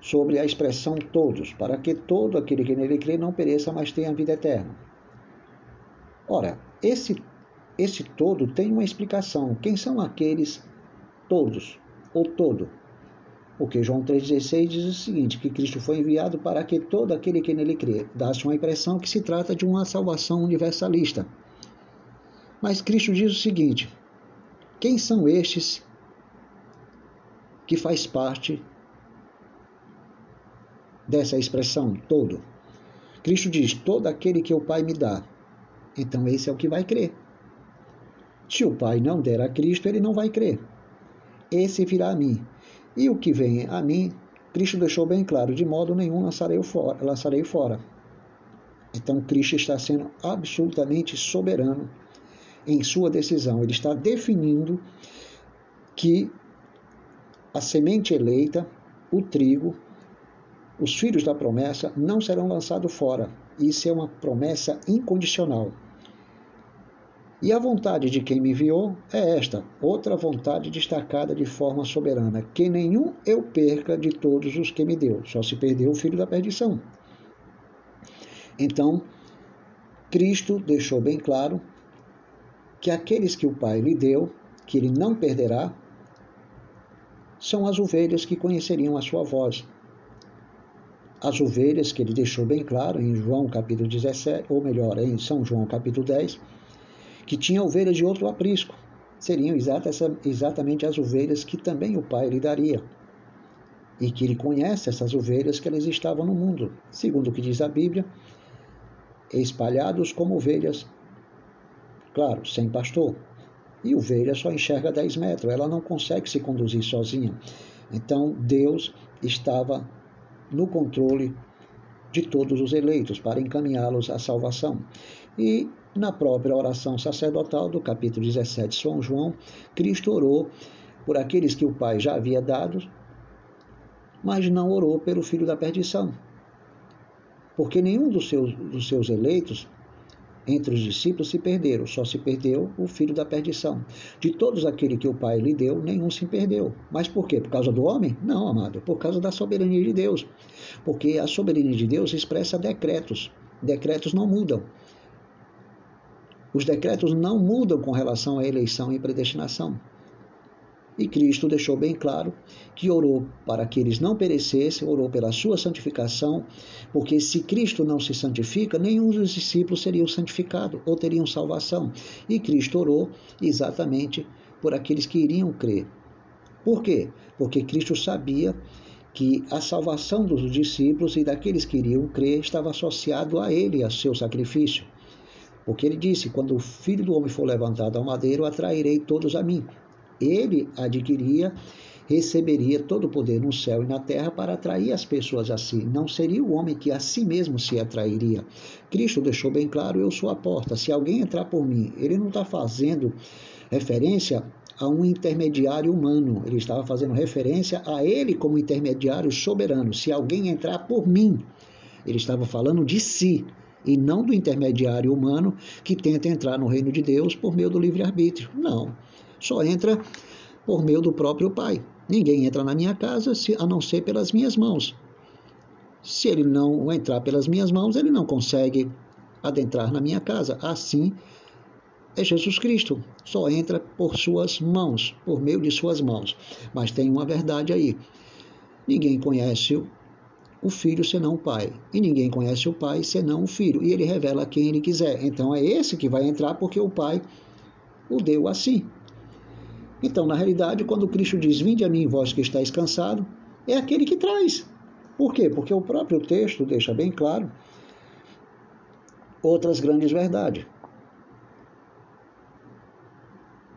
S1: sobre a expressão todos, para que todo aquele que nele crê não pereça, mas tenha vida eterna. Ora, esse, esse todo tem uma explicação. Quem são aqueles todos, ou todo? Porque João 3,16 diz o seguinte: que Cristo foi enviado para que todo aquele que nele crê. Dá-se uma impressão que se trata de uma salvação universalista. Mas Cristo diz o seguinte: quem são estes que faz parte dessa expressão todo? Cristo diz: todo aquele que o Pai me dá. Então esse é o que vai crer. Se o Pai não der a Cristo, ele não vai crer. Esse virá a mim. E o que vem a mim, Cristo deixou bem claro: de modo nenhum lançarei fora. Lançarei fora. Então Cristo está sendo absolutamente soberano em sua decisão. Ele está definindo que a semente eleita, o trigo, os filhos da promessa não serão lançados fora. Isso é uma promessa incondicional. E a vontade de quem me enviou é esta, outra vontade destacada de forma soberana, que nenhum eu perca de todos os que me deu, só se perdeu o filho da perdição. Então, Cristo deixou bem claro que aqueles que o Pai lhe deu, que ele não perderá, são as ovelhas que conheceriam a sua voz. As ovelhas que ele deixou bem claro em João capítulo 17, ou melhor, em São João capítulo 10, que tinha ovelhas de outro aprisco. Seriam exatamente as ovelhas que também o Pai lhe daria. E que ele conhece essas ovelhas que eles estavam no mundo, segundo o que diz a Bíblia, espalhados como ovelhas, claro, sem pastor. E ovelha só enxerga 10 metros, ela não consegue se conduzir sozinha. Então Deus estava no controle de todos os eleitos para encaminhá-los à salvação. E na própria oração sacerdotal do capítulo 17 de São João, Cristo orou por aqueles que o Pai já havia dado, mas não orou pelo filho da perdição. Porque nenhum dos seus, dos seus eleitos entre os discípulos se perderam, só se perdeu o filho da perdição. De todos aqueles que o Pai lhe deu, nenhum se perdeu. Mas por quê? Por causa do homem? Não, amado, por causa da soberania de Deus. Porque a soberania de Deus expressa decretos. Decretos não mudam. Os decretos não mudam com relação à eleição e predestinação. E Cristo deixou bem claro que orou para que eles não perecessem, orou pela sua santificação, porque se Cristo não se santifica, nenhum dos discípulos seriam santificados ou teriam salvação. E Cristo orou exatamente por aqueles que iriam crer. Por quê? Porque Cristo sabia que a salvação dos discípulos e daqueles que iriam crer estava associado a ele, a seu sacrifício. Porque ele disse: Quando o filho do homem for levantado ao madeiro, atrairei todos a mim. Ele adquiria, receberia todo o poder no céu e na terra para atrair as pessoas a si. Não seria o homem que a si mesmo se atrairia. Cristo deixou bem claro: Eu sou a porta. Se alguém entrar por mim, ele não está fazendo referência a um intermediário humano. Ele estava fazendo referência a ele como intermediário soberano. Se alguém entrar por mim, ele estava falando de si e não do intermediário humano que tenta entrar no reino de Deus por meio do livre-arbítrio. Não. Só entra por meio do próprio Pai. Ninguém entra na minha casa a não ser pelas minhas mãos. Se ele não entrar pelas minhas mãos, ele não consegue adentrar na minha casa. Assim é Jesus Cristo. Só entra por suas mãos, por meio de suas mãos. Mas tem uma verdade aí. Ninguém conhece o filho senão o pai. E ninguém conhece o pai senão o filho. E ele revela a quem ele quiser. Então é esse que vai entrar porque o pai o deu assim. Então, na realidade, quando Cristo diz: Vinde a mim, vós que estáis cansado, é aquele que traz. Por quê? Porque o próprio texto deixa bem claro outras grandes verdades.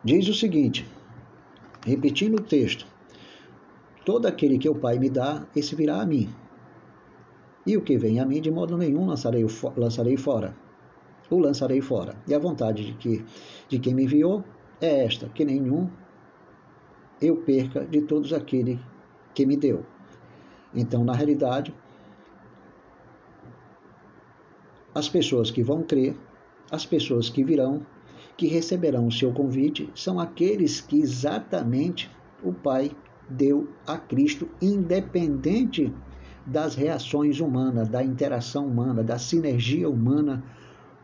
S1: Diz o seguinte, repetindo o texto: Todo aquele que o Pai me dá, esse virá a mim. E o que vem a mim, de modo nenhum lançarei, lançarei fora. o lançarei fora. E a vontade de, que, de quem me enviou é esta: que nenhum eu perca de todos aqueles que me deu. Então, na realidade, as pessoas que vão crer, as pessoas que virão, que receberão o seu convite, são aqueles que exatamente o Pai deu a Cristo, independente das reações humanas, da interação humana, da sinergia humana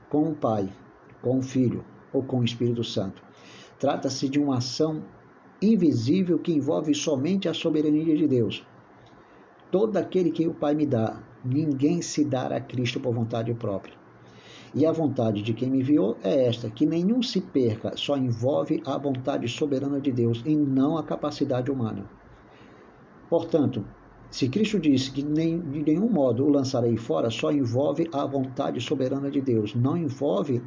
S1: com o Pai, com o Filho ou com o Espírito Santo. Trata-se de uma ação invisível que envolve somente a soberania de Deus. Todo aquele que o Pai me dá, ninguém se dará a Cristo por vontade própria. E a vontade de quem me enviou é esta: que nenhum se perca, só envolve a vontade soberana de Deus e não a capacidade humana. Portanto, se Cristo disse que nem, de nenhum modo o lançarei fora, só envolve a vontade soberana de Deus, não envolve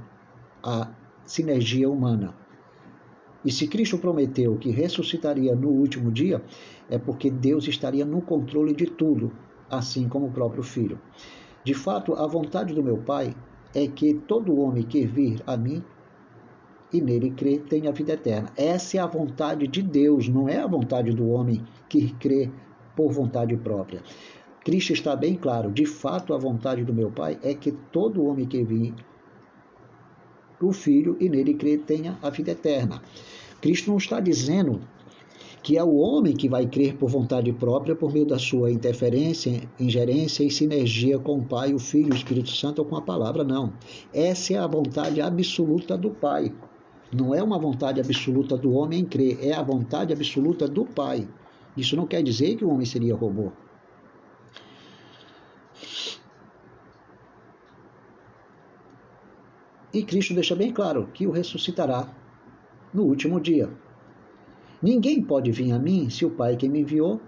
S1: a sinergia humana. E se Cristo prometeu que ressuscitaria no último dia, é porque Deus estaria no controle de tudo, assim como o próprio Filho. De fato, a vontade do meu Pai é que todo homem que vir a mim e nele crê tenha vida eterna. Essa é a vontade de Deus, não é a vontade do homem que crê por vontade própria. Cristo está bem claro, de fato a vontade do meu Pai é que todo homem que vir o Filho e nele crê tenha a vida eterna. Cristo não está dizendo que é o homem que vai crer por vontade própria por meio da sua interferência, ingerência e sinergia com o Pai, o Filho o Espírito Santo ou com a palavra, não. Essa é a vontade absoluta do Pai. Não é uma vontade absoluta do homem em crer, é a vontade absoluta do Pai. Isso não quer dizer que o homem seria robô. E Cristo deixa bem claro que o ressuscitará no último dia. Ninguém pode vir a mim se o Pai que me enviou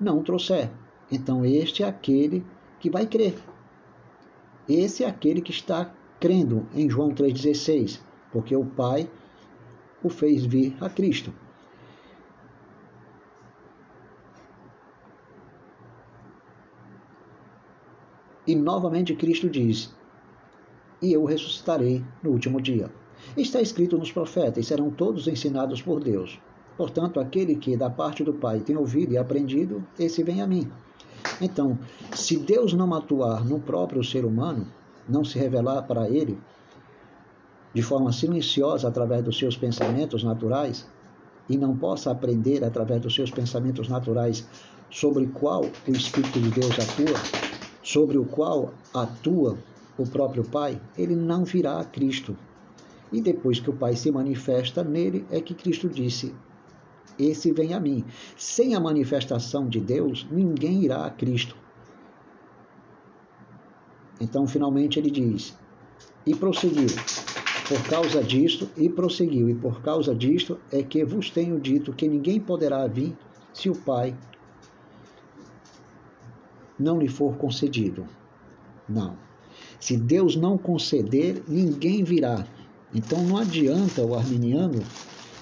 S1: não trouxer. Então, este é aquele que vai crer. Esse é aquele que está crendo em João 3,16, porque o Pai o fez vir a Cristo. E novamente Cristo diz: E eu ressuscitarei no último dia. Está escrito nos profetas: e serão todos ensinados por Deus. Portanto, aquele que da parte do Pai tem ouvido e aprendido, esse vem a mim. Então, se Deus não atuar no próprio ser humano, não se revelar para ele de forma silenciosa através dos seus pensamentos naturais, e não possa aprender através dos seus pensamentos naturais sobre qual o Espírito de Deus atua, sobre o qual atua o próprio Pai, ele não virá a Cristo. E depois que o Pai se manifesta nele, é que Cristo disse: Esse vem a mim. Sem a manifestação de Deus, ninguém irá a Cristo. Então, finalmente, ele diz: E prosseguiu. Por causa disto, e prosseguiu, e por causa disto é que vos tenho dito que ninguém poderá vir se o Pai não lhe for concedido. Não. Se Deus não conceder, ninguém virá. Então não adianta o arminiano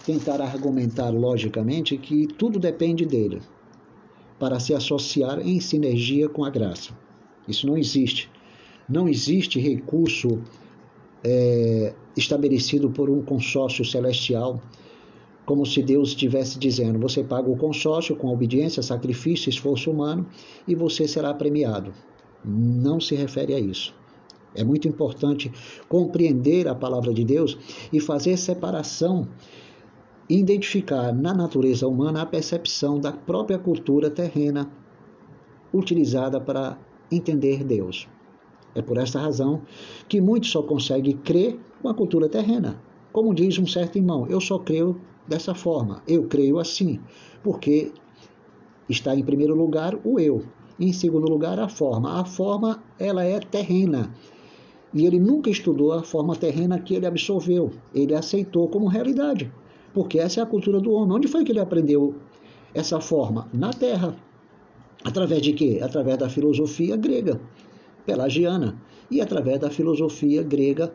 S1: tentar argumentar logicamente que tudo depende dele para se associar em sinergia com a graça. Isso não existe. Não existe recurso é, estabelecido por um consórcio celestial como se Deus estivesse dizendo: você paga o consórcio com obediência, sacrifício, esforço humano e você será premiado. Não se refere a isso. É muito importante compreender a palavra de Deus e fazer separação, identificar na natureza humana a percepção da própria cultura terrena utilizada para entender Deus. É por esta razão que muitos só conseguem crer com a cultura terrena. Como diz um certo irmão, eu só creio dessa forma. Eu creio assim, porque está em primeiro lugar o eu, em segundo lugar a forma. A forma ela é terrena. E ele nunca estudou a forma terrena que ele absorveu. Ele aceitou como realidade, porque essa é a cultura do homem. Onde foi que ele aprendeu essa forma? Na Terra. Através de quê? Através da filosofia grega, pelagiana, e através da filosofia grega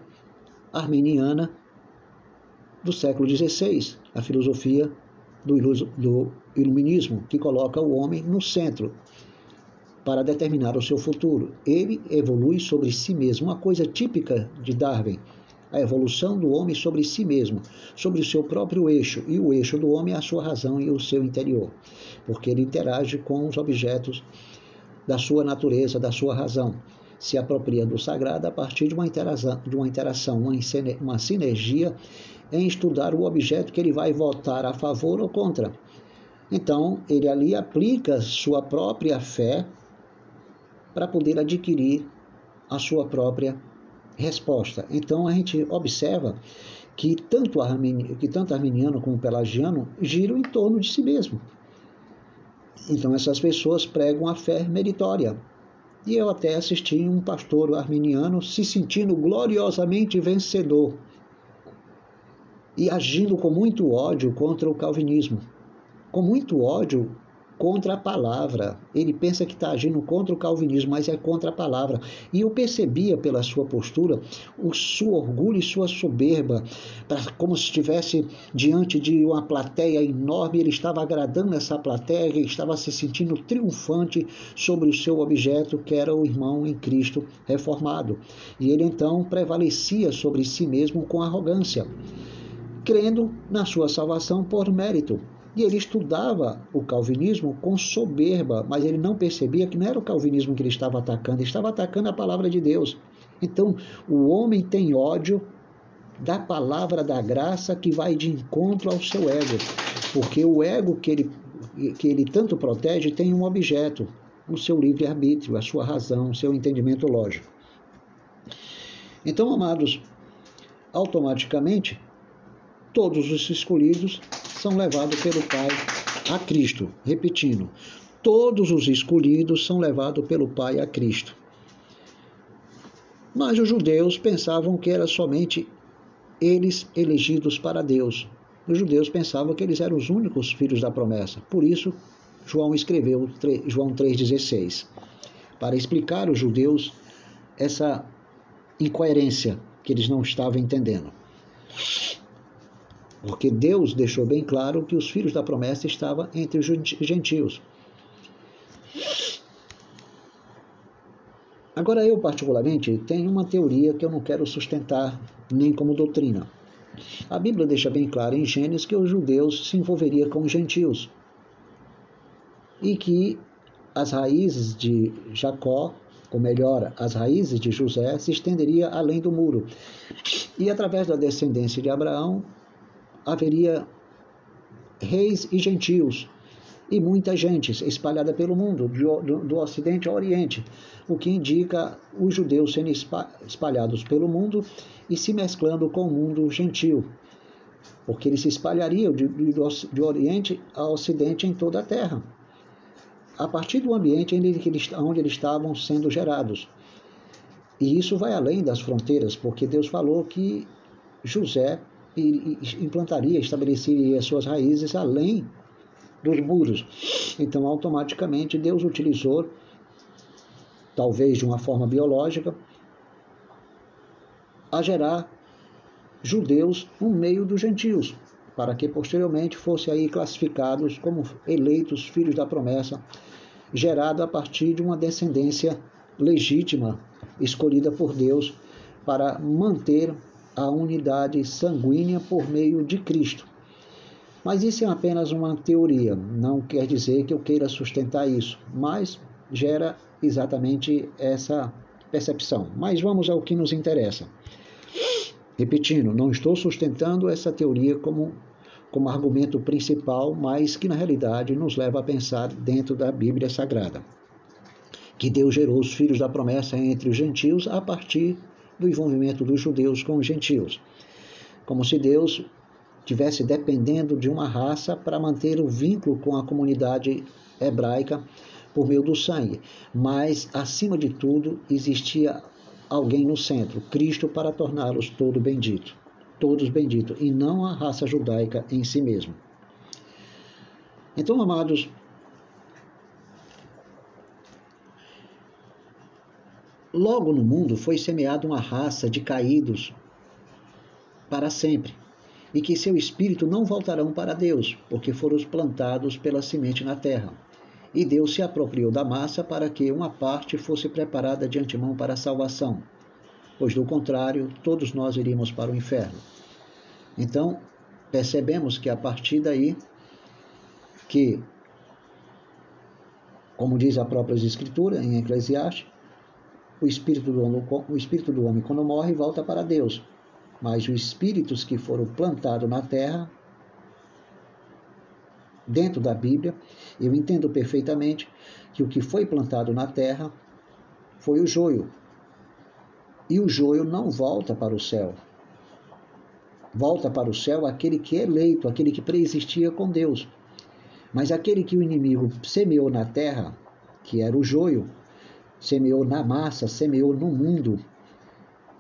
S1: armeniana do século XVI, a filosofia do, iluminismo, que coloca o homem no centro para determinar o seu futuro. Ele evolui sobre si mesmo, uma coisa típica de Darwin, a evolução do homem sobre si mesmo, sobre o seu próprio eixo, e o eixo do homem é a sua razão e o seu interior, porque ele interage com os objetos da sua natureza, da sua razão. Se apropria do sagrado a partir de uma interação, de uma, interação, uma sinergia em estudar o objeto que ele vai votar a favor ou contra. Então, ele ali aplica sua própria fé para poder adquirir a sua própria resposta. Então, a gente observa que tanto, Armini, que tanto arminiano como pelagiano giram em torno de si mesmo. Então, essas pessoas pregam a fé meritória. E eu até assisti um pastor arminiano se sentindo gloriosamente vencedor e agindo com muito ódio contra o calvinismo, com muito ódio contra a palavra. Ele pensa que está agindo contra o calvinismo, mas é contra a palavra. E eu percebia pela sua postura o seu orgulho e sua soberba, como se estivesse diante de uma plateia enorme. Ele estava agradando essa plateia, ele estava se sentindo triunfante sobre o seu objeto, que era o irmão em Cristo reformado. E ele então prevalecia sobre si mesmo com arrogância crendo na sua salvação por mérito. E ele estudava o calvinismo com soberba, mas ele não percebia que não era o calvinismo que ele estava atacando, ele estava atacando a palavra de Deus. Então, o homem tem ódio da palavra da graça que vai de encontro ao seu ego, porque o ego que ele, que ele tanto protege tem um objeto, o seu livre-arbítrio, a sua razão, o seu entendimento lógico. Então, amados, automaticamente todos os escolhidos são levados pelo Pai a Cristo. Repetindo, todos os escolhidos são levados pelo Pai a Cristo. Mas os judeus pensavam que era somente eles elegidos para Deus. Os judeus pensavam que eles eram os únicos filhos da promessa. Por isso, João escreveu João 3,16, para explicar aos judeus essa incoerência que eles não estavam entendendo. Porque Deus deixou bem claro que os filhos da promessa estavam entre os gentios. Agora, eu, particularmente, tenho uma teoria que eu não quero sustentar nem como doutrina. A Bíblia deixa bem claro em Gênesis que os judeus se envolveriam com os gentios e que as raízes de Jacó, ou melhor, as raízes de José, se estenderia além do muro. E através da descendência de Abraão, haveria reis e gentios e muita gente espalhada pelo mundo, do, do, Ocidente ao Oriente, o que indica os judeus sendo espalhados pelo mundo e se mesclando com o mundo gentil, porque eles se espalhariam de, de, de Oriente a Ocidente em toda a Terra, a partir do ambiente onde eles estavam sendo gerados. E isso vai além das fronteiras, porque Deus falou que José implantaria, estabeleceria suas raízes além dos muros. Então, automaticamente, Deus utilizou, talvez de uma forma biológica, a gerar judeus no meio dos gentios, para que posteriormente fossem aí classificados como eleitos filhos da promessa, gerado a partir de uma descendência legítima, escolhida por Deus para manter a unidade sanguínea por meio de Cristo. Mas isso é apenas uma teoria, não quer dizer que eu queira sustentar isso, mas gera exatamente essa percepção. Mas vamos ao que nos interessa. Repetindo, não estou sustentando essa teoria como, como argumento principal, mas que na realidade nos leva a pensar dentro da Bíblia Sagrada. Que Deus gerou os filhos da promessa entre os gentios a partir do envolvimento dos judeus com os gentios. Como se Deus tivesse dependendo de uma raça para manter o vínculo com a comunidade hebraica por meio do sangue. Mas, acima de tudo, existia alguém no centro, Cristo, para torná-los todos benditos, todos benditos, e não a raça judaica em si mesmo. Então, amados, Logo no mundo foi semeada uma raça de caídos para sempre, e que seu espírito não voltarão para Deus, porque foram plantados pela semente na terra. E Deus se apropriou da massa para que uma parte fosse preparada de antemão para a salvação. pois do contrário, todos nós iríamos para o inferno. Então, percebemos que a partir daí que como diz a própria escritura em Eclesiastes, o espírito do homem, o espírito do homem quando morre volta para Deus, mas os espíritos que foram plantados na terra dentro da Bíblia, eu entendo perfeitamente que o que foi plantado na terra foi o joio. E o joio não volta para o céu. Volta para o céu aquele que é eleito, aquele que preexistia com Deus. Mas aquele que o inimigo semeou na terra, que era o joio, semeou na massa, semeou no mundo.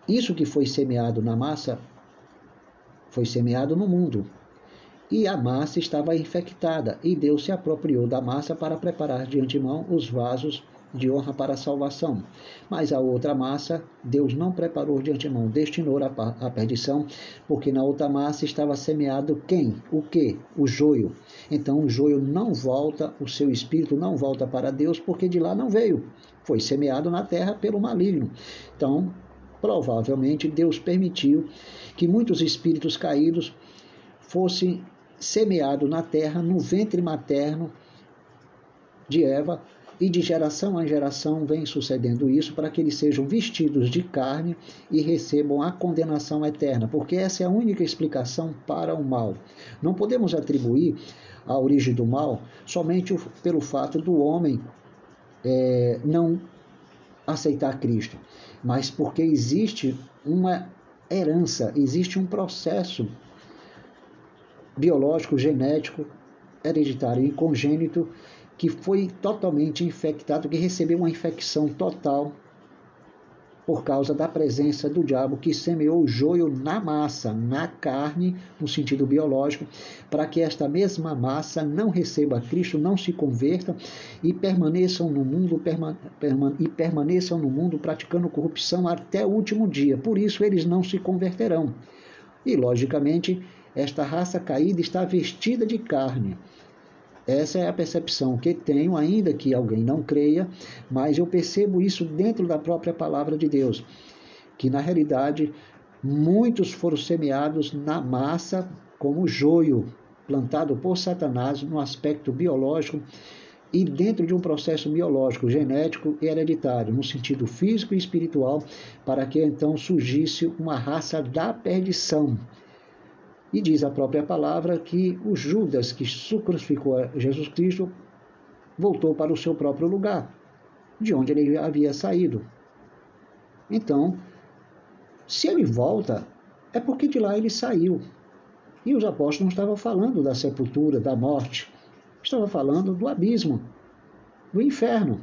S1: Isso que foi semeado na massa foi semeado no mundo. E a massa estava infectada, e Deus se apropriou da massa para preparar de antemão os vasos de honra para a salvação. Mas a outra massa, Deus não preparou de antemão, destinou a perdição, porque na outra massa estava semeado quem? O que? O joio. Então o joio não volta, o seu espírito não volta para Deus, porque de lá não veio. Foi semeado na terra pelo maligno. Então, provavelmente Deus permitiu que muitos espíritos caídos fossem semeados na terra, no ventre materno de Eva, e de geração em geração vem sucedendo isso para que eles sejam vestidos de carne e recebam a condenação eterna, porque essa é a única explicação para o mal. Não podemos atribuir a origem do mal somente pelo fato do homem é, não aceitar Cristo, mas porque existe uma herança, existe um processo biológico, genético, hereditário e congênito que foi totalmente infectado, que recebeu uma infecção total por causa da presença do diabo que semeou o joio na massa, na carne, no sentido biológico, para que esta mesma massa não receba Cristo, não se converta e permaneçam no mundo e permaneçam no mundo praticando corrupção até o último dia. Por isso eles não se converterão. E logicamente, esta raça caída está vestida de carne essa é a percepção que tenho, ainda que alguém não creia, mas eu percebo isso dentro da própria palavra de Deus, que na realidade muitos foram semeados na massa como joio, plantado por Satanás no aspecto biológico e dentro de um processo biológico, genético e hereditário, no sentido físico e espiritual, para que então surgisse uma raça da perdição e diz a própria palavra que o Judas que crucificou Jesus Cristo voltou para o seu próprio lugar, de onde ele havia saído. Então, se ele volta, é porque de lá ele saiu. E os apóstolos não estavam falando da sepultura, da morte, estavam falando do abismo, do inferno.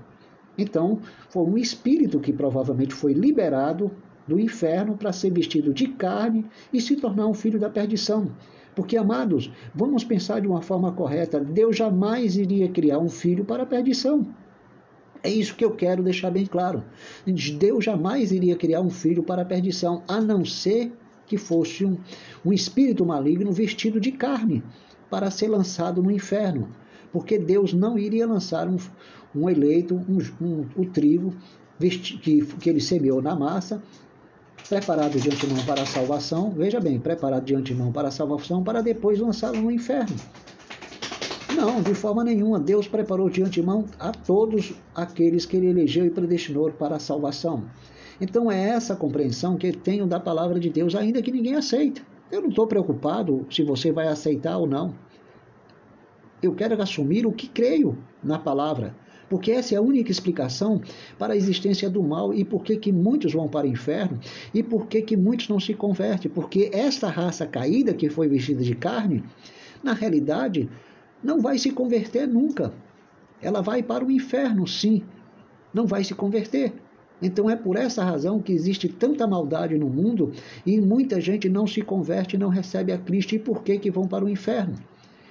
S1: Então, foi um espírito que provavelmente foi liberado do inferno para ser vestido de carne e se tornar um filho da perdição. Porque, amados, vamos pensar de uma forma correta: Deus jamais iria criar um filho para a perdição. É isso que eu quero deixar bem claro. Deus jamais iria criar um filho para a perdição, a não ser que fosse um, um espírito maligno vestido de carne para ser lançado no inferno. Porque Deus não iria lançar um, um eleito, um, um, o trigo que, que ele semeou na massa, preparado de antemão para a salvação, veja bem, preparado de antemão para a salvação, para depois lançá-lo no inferno. Não, de forma nenhuma. Deus preparou de antemão a todos aqueles que ele elegeu e predestinou para a salvação. Então é essa compreensão que tenho da palavra de Deus, ainda que ninguém aceita. Eu não estou preocupado se você vai aceitar ou não. Eu quero assumir o que creio na palavra porque essa é a única explicação para a existência do mal e por que, que muitos vão para o inferno e por que, que muitos não se convertem. Porque esta raça caída que foi vestida de carne, na realidade, não vai se converter nunca. Ela vai para o inferno, sim, não vai se converter. Então é por essa razão que existe tanta maldade no mundo e muita gente não se converte não recebe a Cristo. E por que, que vão para o inferno?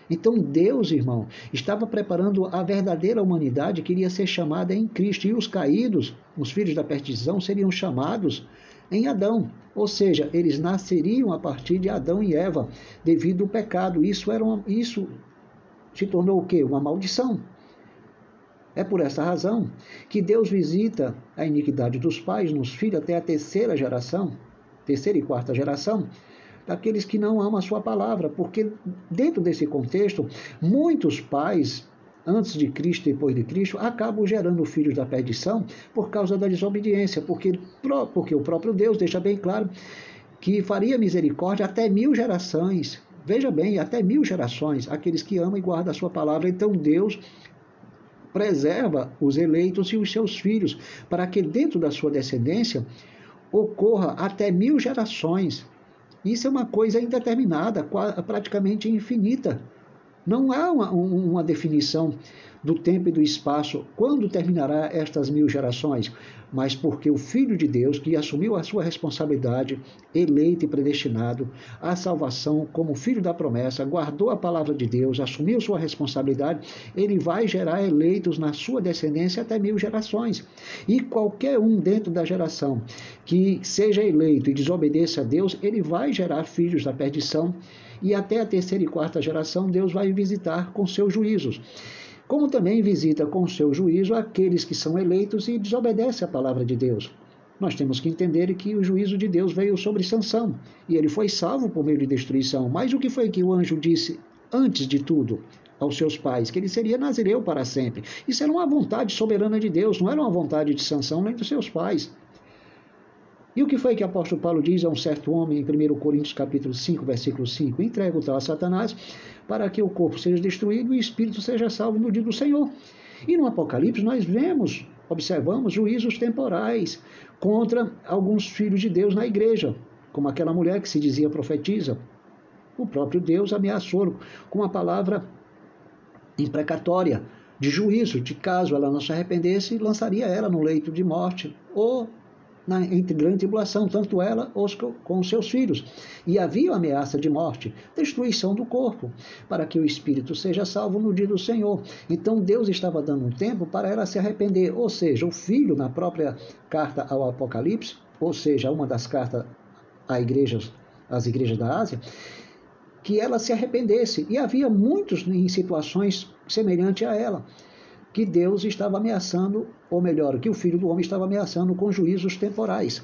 S1: Então Deus, irmão, estava preparando a verdadeira humanidade que iria ser chamada em Cristo. E os caídos, os filhos da perdição, seriam chamados em Adão. Ou seja, eles nasceriam a partir de Adão e Eva, devido ao pecado. Isso, era uma, isso se tornou o quê? Uma maldição. É por essa razão que Deus visita a iniquidade dos pais nos filhos até a terceira geração, terceira e quarta geração, daqueles que não amam a sua palavra, porque dentro desse contexto, muitos pais antes de Cristo e depois de Cristo, acabam gerando filhos da perdição por causa da desobediência, porque, porque o próprio Deus deixa bem claro que faria misericórdia até mil gerações. Veja bem, até mil gerações, aqueles que amam e guardam a sua palavra. Então Deus preserva os eleitos e os seus filhos, para que dentro da sua descendência ocorra até mil gerações. Isso é uma coisa indeterminada, praticamente infinita. Não há uma, uma definição do tempo e do espaço quando terminará estas mil gerações, mas porque o Filho de Deus, que assumiu a sua responsabilidade, eleito e predestinado à salvação como filho da promessa, guardou a palavra de Deus, assumiu sua responsabilidade, ele vai gerar eleitos na sua descendência até mil gerações. E qualquer um dentro da geração que seja eleito e desobedeça a Deus, ele vai gerar filhos da perdição e até a terceira e quarta geração Deus vai visitar com seus juízos. Como também visita com seu juízo aqueles que são eleitos e desobedecem à palavra de Deus. Nós temos que entender que o juízo de Deus veio sobre Sansão e ele foi salvo por meio de destruição. Mas o que foi que o anjo disse antes de tudo? aos seus pais, que ele seria nazireu para sempre. Isso era uma vontade soberana de Deus, não era uma vontade de Sansão nem dos seus pais. E o que foi que o apóstolo Paulo diz a um certo homem em 1 Coríntios capítulo 5, versículo 5? Entrega o tal a Satanás para que o corpo seja destruído e o espírito seja salvo no dia do Senhor. E no Apocalipse nós vemos, observamos juízos temporais contra alguns filhos de Deus na igreja, como aquela mulher que se dizia profetiza. O próprio Deus ameaçou com uma palavra imprecatória de juízo, de caso ela não se arrependesse, lançaria ela no leito de morte ou na, em grande tribulação, tanto ela os, com seus filhos. E havia ameaça de morte, destruição do corpo, para que o espírito seja salvo no dia do Senhor. Então Deus estava dando um tempo para ela se arrepender, ou seja, o filho, na própria carta ao Apocalipse, ou seja, uma das cartas igrejas, às igrejas da Ásia, que ela se arrependesse. E havia muitos em situações semelhantes a ela que Deus estava ameaçando, ou melhor, que o Filho do Homem estava ameaçando com juízos temporais.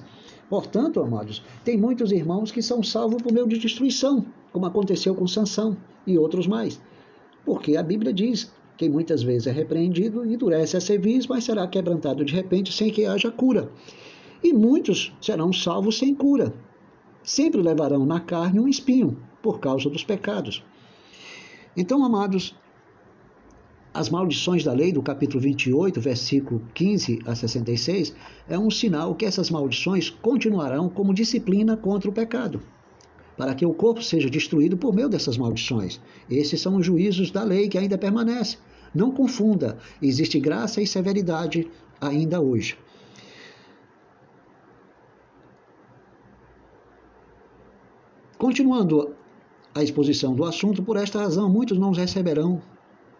S1: Portanto, amados, tem muitos irmãos que são salvos por meio de destruição, como aconteceu com Sansão e outros mais. Porque a Bíblia diz que muitas vezes é repreendido, endurece a cerviz, mas será quebrantado de repente sem que haja cura. E muitos serão salvos sem cura. Sempre levarão na carne um espinho, por causa dos pecados. Então, amados, as maldições da lei, do capítulo 28, versículo 15 a 66, é um sinal que essas maldições continuarão como disciplina contra o pecado, para que o corpo seja destruído por meio dessas maldições. Esses são os juízos da lei que ainda permanece. Não confunda, existe graça e severidade ainda hoje. Continuando a exposição do assunto, por esta razão, muitos não receberão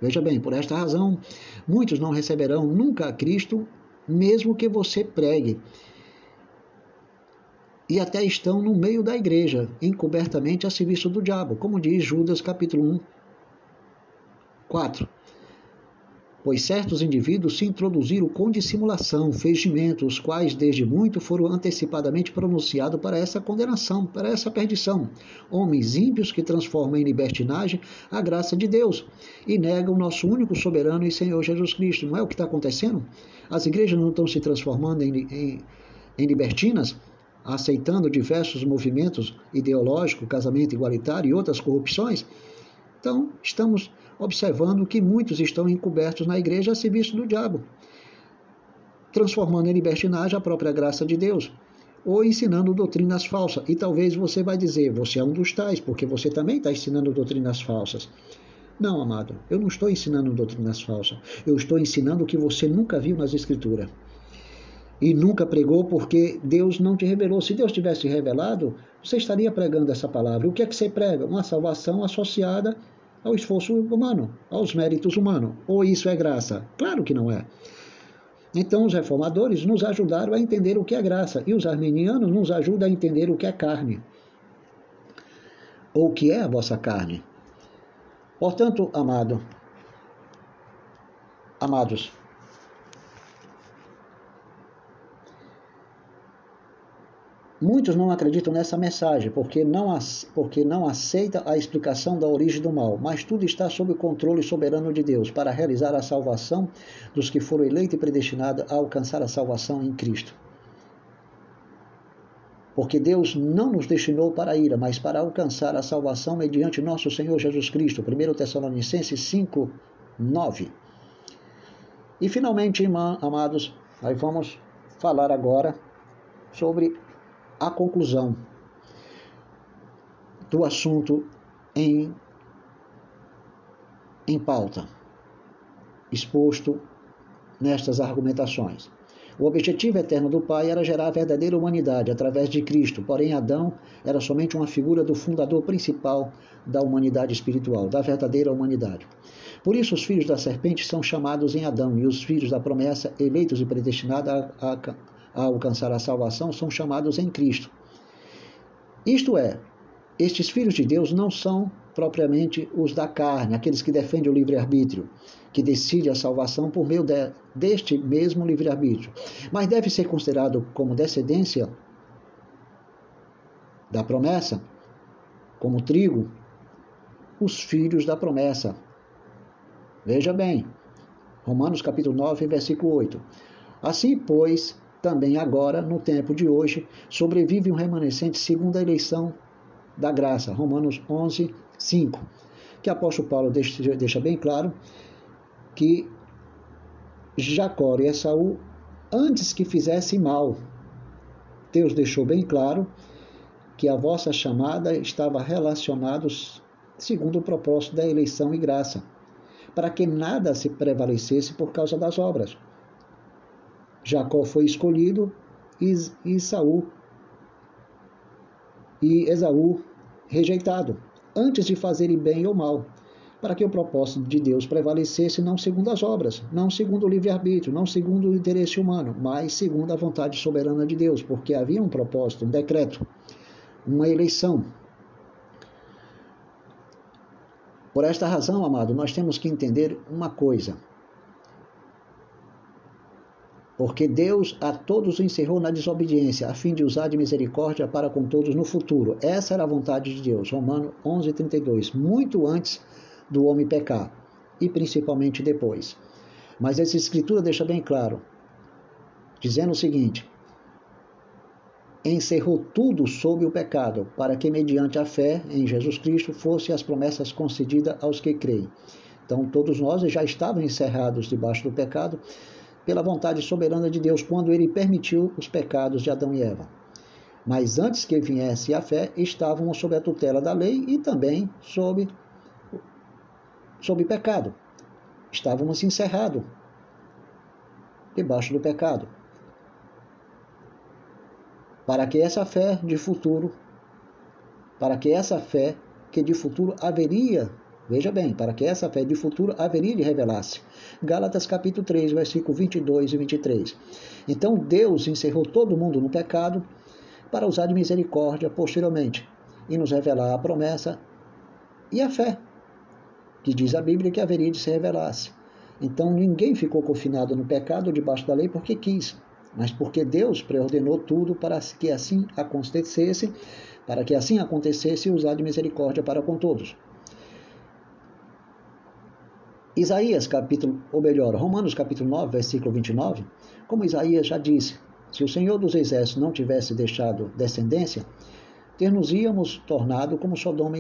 S1: Veja bem, por esta razão, muitos não receberão nunca a Cristo, mesmo que você pregue. E até estão no meio da igreja, encobertamente a serviço do diabo, como diz Judas capítulo 1, 4 pois certos indivíduos se introduziram com dissimulação, fingimentos, os quais desde muito foram antecipadamente pronunciados para essa condenação, para essa perdição. Homens ímpios que transformam em libertinagem a graça de Deus e negam o nosso único soberano e Senhor Jesus Cristo. Não é o que está acontecendo? As igrejas não estão se transformando em, em, em libertinas? aceitando diversos movimentos ideológicos, casamento igualitário e outras corrupções? Então, estamos observando que muitos estão encobertos na igreja a serviço do diabo, transformando em libertinagem a própria graça de Deus, ou ensinando doutrinas falsas. E talvez você vai dizer, você é um dos tais, porque você também está ensinando doutrinas falsas. Não, amado, eu não estou ensinando doutrinas falsas. Eu estou ensinando o que você nunca viu nas Escrituras. E nunca pregou porque Deus não te revelou. Se Deus tivesse revelado, você estaria pregando essa palavra. O que é que você prega? Uma salvação associada ao esforço humano, aos méritos humanos. Ou isso é graça? Claro que não é. Então, os reformadores nos ajudaram a entender o que é graça, e os arminianos nos ajudam a entender o que é carne, ou o que é a vossa carne. Portanto, amado, amados, Muitos não acreditam nessa mensagem porque não, porque não aceita a explicação da origem do mal, mas tudo está sob o controle soberano de Deus para realizar a salvação dos que foram eleitos e predestinados a alcançar a salvação em Cristo. Porque Deus não nos destinou para a ira, mas para alcançar a salvação mediante nosso Senhor Jesus Cristo. 1 Tessalonicenses 5, 9. E finalmente, amados, nós vamos falar agora sobre a conclusão do assunto em, em pauta, exposto nestas argumentações. O objetivo eterno do Pai era gerar a verdadeira humanidade através de Cristo, porém Adão era somente uma figura do fundador principal da humanidade espiritual, da verdadeira humanidade. Por isso, os filhos da serpente são chamados em Adão, e os filhos da promessa, eleitos e predestinados a, a, a alcançar a salvação são chamados em Cristo. Isto é, estes filhos de Deus não são propriamente os da carne, aqueles que defendem o livre-arbítrio, que decide a salvação por meio de, deste mesmo livre-arbítrio, mas deve ser considerado como descendência da promessa, como trigo, os filhos da promessa. Veja bem, Romanos capítulo 9, versículo 8. Assim, pois, também agora, no tempo de hoje, sobrevive um remanescente segundo a eleição da graça. Romanos 11, 5. Que apóstolo Paulo deixa, deixa bem claro que Jacó e Esaú, antes que fizesse mal, Deus deixou bem claro que a vossa chamada estava relacionada segundo o propósito da eleição e graça, para que nada se prevalecesse por causa das obras. Jacó foi escolhido e Isaú e Esaú rejeitado, antes de fazerem bem ou mal, para que o propósito de Deus prevalecesse não segundo as obras, não segundo o livre-arbítrio, não segundo o interesse humano, mas segundo a vontade soberana de Deus, porque havia um propósito, um decreto, uma eleição. Por esta razão, amado, nós temos que entender uma coisa porque Deus a todos encerrou na desobediência, a fim de usar de misericórdia para com todos no futuro. Essa era a vontade de Deus. Romano 11:32, muito antes do homem pecar e principalmente depois. Mas essa escritura deixa bem claro, dizendo o seguinte: encerrou tudo sob o pecado, para que mediante a fé em Jesus Cristo fossem as promessas concedidas aos que creem. Então todos nós já estávamos encerrados debaixo do pecado, pela vontade soberana de Deus quando ele permitiu os pecados de Adão e Eva. Mas antes que viesse a fé, estavam sob a tutela da lei e também sob, sob pecado. Estávamos encerrados debaixo do pecado. Para que essa fé de futuro, para que essa fé que de futuro haveria Veja bem, para que essa fé de futuro haveria de revelar-se. Gálatas capítulo 3, versículo 22 e 23. Então Deus encerrou todo mundo no pecado para usar de misericórdia posteriormente e nos revelar a promessa e a fé, que diz a Bíblia que haveria de se revelar-se. Então ninguém ficou confinado no pecado debaixo da lei porque quis, mas porque Deus preordenou tudo para que assim acontecesse, para que assim acontecesse e usar de misericórdia para com todos. Isaías capítulo, ou melhor, Romanos capítulo 9, versículo 29, como Isaías já disse, se o Senhor dos Exércitos não tivesse deixado descendência, ter-nos-íamos tornado como Sodoma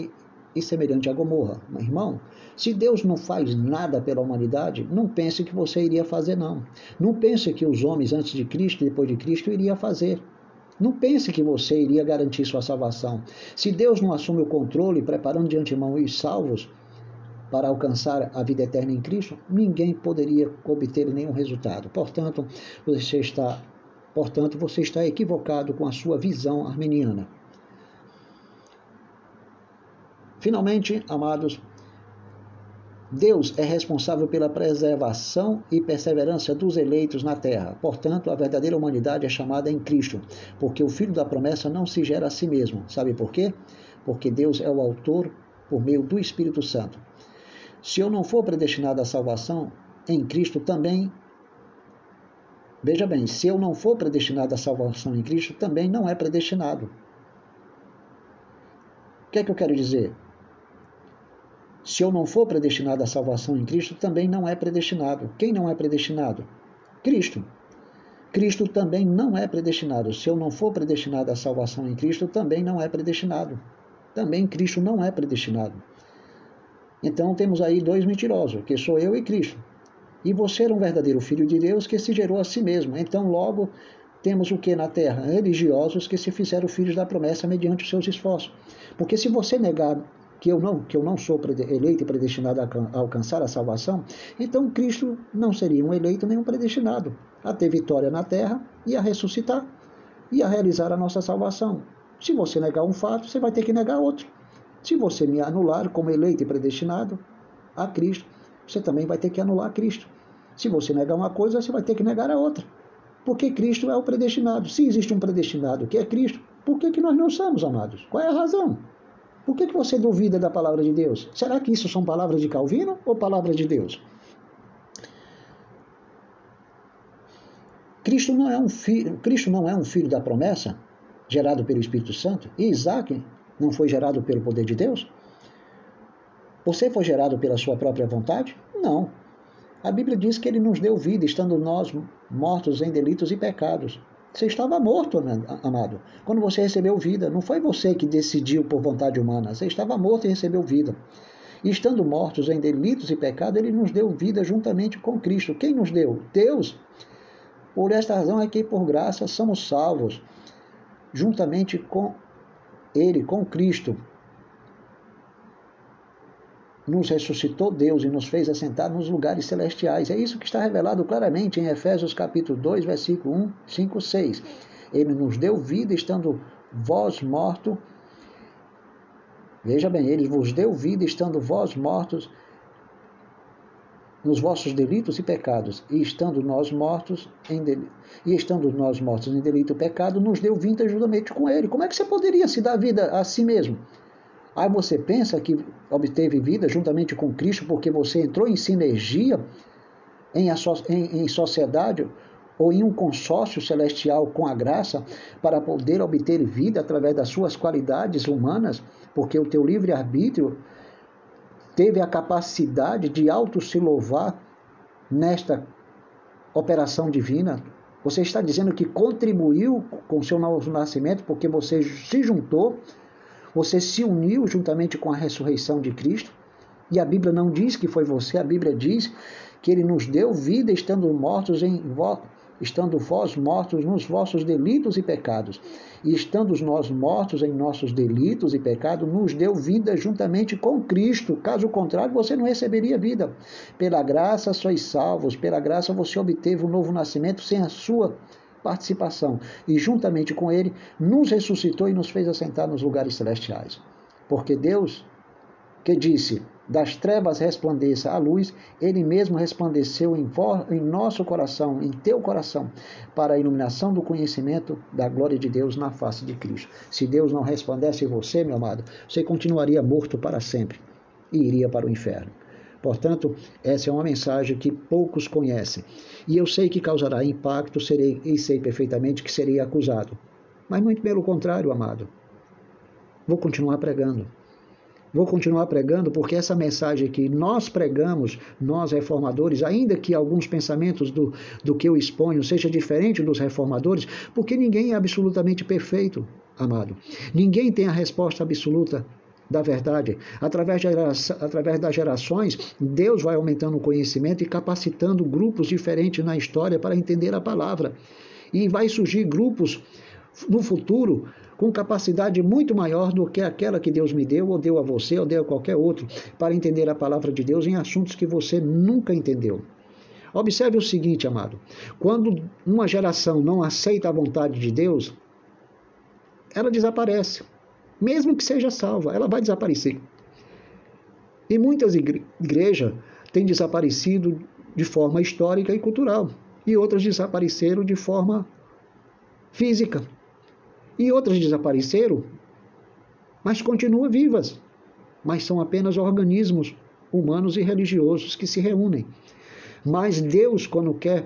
S1: e semelhante a Gomorra. Mas, irmão, se Deus não faz nada pela humanidade, não pense que você iria fazer, não. Não pense que os homens antes de Cristo e depois de Cristo iriam fazer. Não pense que você iria garantir sua salvação. Se Deus não assume o controle, preparando de antemão os salvos, para alcançar a vida eterna em Cristo, ninguém poderia obter nenhum resultado. Portanto, você está, portanto, você está equivocado com a sua visão armeniana. Finalmente, amados, Deus é responsável pela preservação e perseverança dos eleitos na terra. Portanto, a verdadeira humanidade é chamada em Cristo, porque o filho da promessa não se gera a si mesmo. Sabe por quê? Porque Deus é o autor por meio do Espírito Santo. Se eu não for predestinado à salvação em Cristo também, Veja bem, se eu não for predestinado à salvação em Cristo, também não é predestinado. O que é que eu quero dizer? Se eu não for predestinado à salvação em Cristo, também não é predestinado. Quem não é predestinado? Cristo. Cristo também não é predestinado. Se eu não for predestinado à salvação em Cristo, também não é predestinado. Também Cristo não é predestinado. Então temos aí dois mentirosos, que sou eu e Cristo. E você era um verdadeiro filho de Deus que se gerou a si mesmo. Então, logo, temos o que na terra? Religiosos que se fizeram filhos da promessa mediante os seus esforços. Porque se você negar que eu não, que eu não sou eleito e predestinado a alcançar a salvação, então Cristo não seria um eleito nem um predestinado a ter vitória na terra e a ressuscitar e a realizar a nossa salvação. Se você negar um fato, você vai ter que negar outro. Se você me anular como eleito e predestinado a Cristo, você também vai ter que anular Cristo. Se você negar uma coisa, você vai ter que negar a outra. Porque Cristo é o predestinado. Se existe um predestinado que é Cristo, por que, que nós não somos, amados? Qual é a razão? Por que, que você duvida da palavra de Deus? Será que isso são palavras de Calvino ou palavras de Deus? Cristo não é um filho, Cristo não é um filho da promessa, gerado pelo Espírito Santo, e Isaac não foi gerado pelo poder de Deus? Você foi gerado pela sua própria vontade? Não. A Bíblia diz que ele nos deu vida, estando nós mortos em delitos e pecados. Você estava morto, amado, quando você recebeu vida. Não foi você que decidiu por vontade humana. Você estava morto e recebeu vida. Estando mortos em delitos e pecados, ele nos deu vida juntamente com Cristo. Quem nos deu? Deus. Por esta razão é que, por graça, somos salvos, juntamente com Ele, com Cristo, nos ressuscitou Deus e nos fez assentar nos lugares celestiais. É isso que está revelado claramente em Efésios capítulo 2, versículo 1, 5, 6. Ele nos deu vida estando vós mortos. Veja bem, ele vos deu vida estando vós mortos nos vossos delitos e pecados, e estando nós mortos em del... e estando nós mortos em delito e pecado, nos deu vida juntamente com ele. Como é que você poderia se dar vida a si mesmo? Aí você pensa que obteve vida juntamente com Cristo porque você entrou em sinergia, em, em, em sociedade ou em um consórcio celestial com a graça para poder obter vida através das suas qualidades humanas, porque o teu livre-arbítrio teve a capacidade de auto se louvar nesta operação divina. Você está dizendo que contribuiu com o seu novo nascimento porque você se juntou você se uniu juntamente com a ressurreição de Cristo. E a Bíblia não diz que foi você, a Bíblia diz que ele nos deu vida estando mortos em estando vós mortos nos vossos delitos e pecados. E estando nós mortos em nossos delitos e pecados, nos deu vida juntamente com Cristo. Caso contrário, você não receberia vida. Pela graça sois salvos, pela graça você obteve um novo nascimento sem a sua participação e, juntamente com Ele, nos ressuscitou e nos fez assentar nos lugares celestiais. Porque Deus, que disse: Das trevas resplandeça a luz, Ele mesmo resplandeceu em, em nosso coração, em teu coração, para a iluminação do conhecimento da glória de Deus na face de Cristo. Se Deus não resplandece em você, meu amado, você continuaria morto para sempre e iria para o inferno. Portanto, essa é uma mensagem que poucos conhecem. E eu sei que causará impacto, serei e sei perfeitamente que serei acusado. Mas muito pelo contrário, amado. Vou continuar pregando. Vou continuar pregando porque essa mensagem que nós pregamos, nós reformadores, ainda que alguns pensamentos do, do que eu exponho seja diferente dos reformadores, porque ninguém é absolutamente perfeito, amado. Ninguém tem a resposta absoluta da verdade. Através, de, através das gerações, Deus vai aumentando o conhecimento e capacitando grupos diferentes na história para entender a palavra. E vai surgir grupos no futuro com capacidade muito maior do que aquela que Deus me deu, ou deu a você, ou deu a qualquer outro, para entender a palavra de Deus em assuntos que você nunca entendeu. Observe o seguinte, amado: quando uma geração não aceita a vontade de Deus, ela desaparece mesmo que seja salva, ela vai desaparecer. E muitas igrejas têm desaparecido de forma histórica e cultural, e outras desapareceram de forma física. E outras desapareceram, mas continuam vivas, mas são apenas organismos humanos e religiosos que se reúnem. Mas Deus, quando quer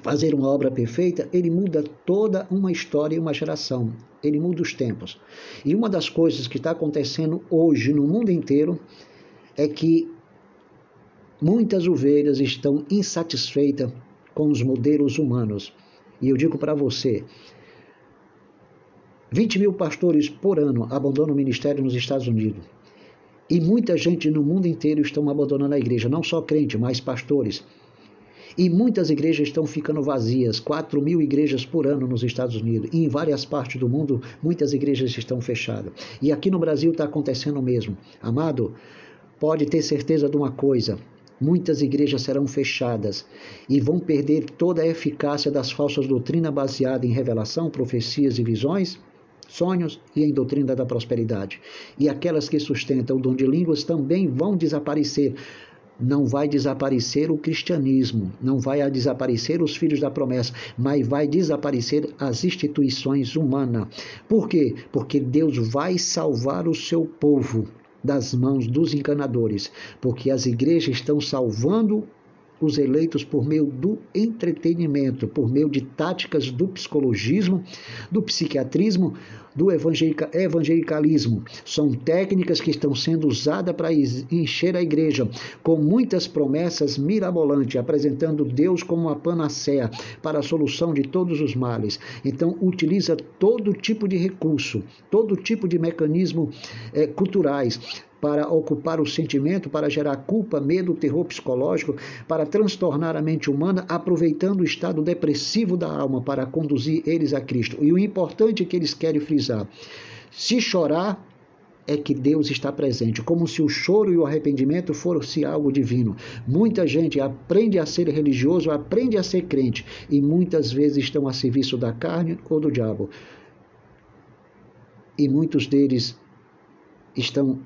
S1: fazer uma obra perfeita, ele muda toda uma história e uma geração. Ele muda os tempos. E uma das coisas que está acontecendo hoje no mundo inteiro é que muitas ovelhas estão insatisfeitas com os modelos humanos. E eu digo para você: 20 mil pastores por ano abandonam o ministério nos Estados Unidos. E muita gente no mundo inteiro estão abandonando a igreja, não só crente, mas pastores. E muitas igrejas estão ficando vazias, 4 mil igrejas por ano nos Estados Unidos. E em várias partes do mundo, muitas igrejas estão fechadas. E aqui no Brasil está acontecendo o mesmo. Amado, pode ter certeza de uma coisa: muitas igrejas serão fechadas e vão perder toda a eficácia das falsas doutrinas baseadas em revelação, profecias e visões, sonhos e em doutrina da prosperidade. E aquelas que sustentam o dom de línguas também vão desaparecer não vai desaparecer o cristianismo, não vai desaparecer os filhos da promessa, mas vai desaparecer as instituições humanas. Por quê? Porque Deus vai salvar o seu povo das mãos dos encanadores, porque as igrejas estão salvando os eleitos por meio do entretenimento, por meio de táticas do psicologismo, do psiquiatrismo, do evangelicalismo. São técnicas que estão sendo usadas para encher a igreja com muitas promessas mirabolantes, apresentando Deus como uma panaceia para a solução de todos os males. Então, utiliza todo tipo de recurso, todo tipo de mecanismo é, culturais para ocupar o sentimento, para gerar culpa, medo, terror psicológico, para transtornar a mente humana, aproveitando o estado depressivo da alma para conduzir eles a Cristo. E o importante que eles querem frisar: se chorar, é que Deus está presente, como se o choro e o arrependimento fosse algo divino. Muita gente aprende a ser religioso, aprende a ser crente e muitas vezes estão a serviço da carne ou do diabo. E muitos deles estão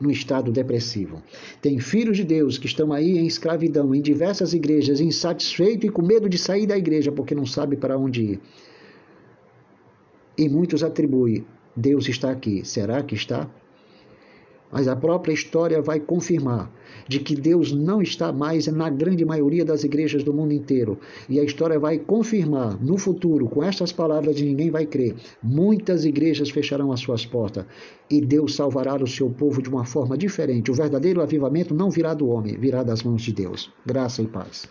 S1: no estado depressivo. Tem filhos de Deus que estão aí em escravidão, em diversas igrejas, insatisfeitos e com medo de sair da igreja porque não sabe para onde ir. E muitos atribuem: Deus está aqui. Será que está? Mas a própria história vai confirmar de que Deus não está mais na grande maioria das igrejas do mundo inteiro. E a história vai confirmar no futuro, com estas palavras de ninguém vai crer, muitas igrejas fecharão as suas portas e Deus salvará o seu povo de uma forma diferente. O verdadeiro avivamento não virá do homem, virá das mãos de Deus. Graça e paz.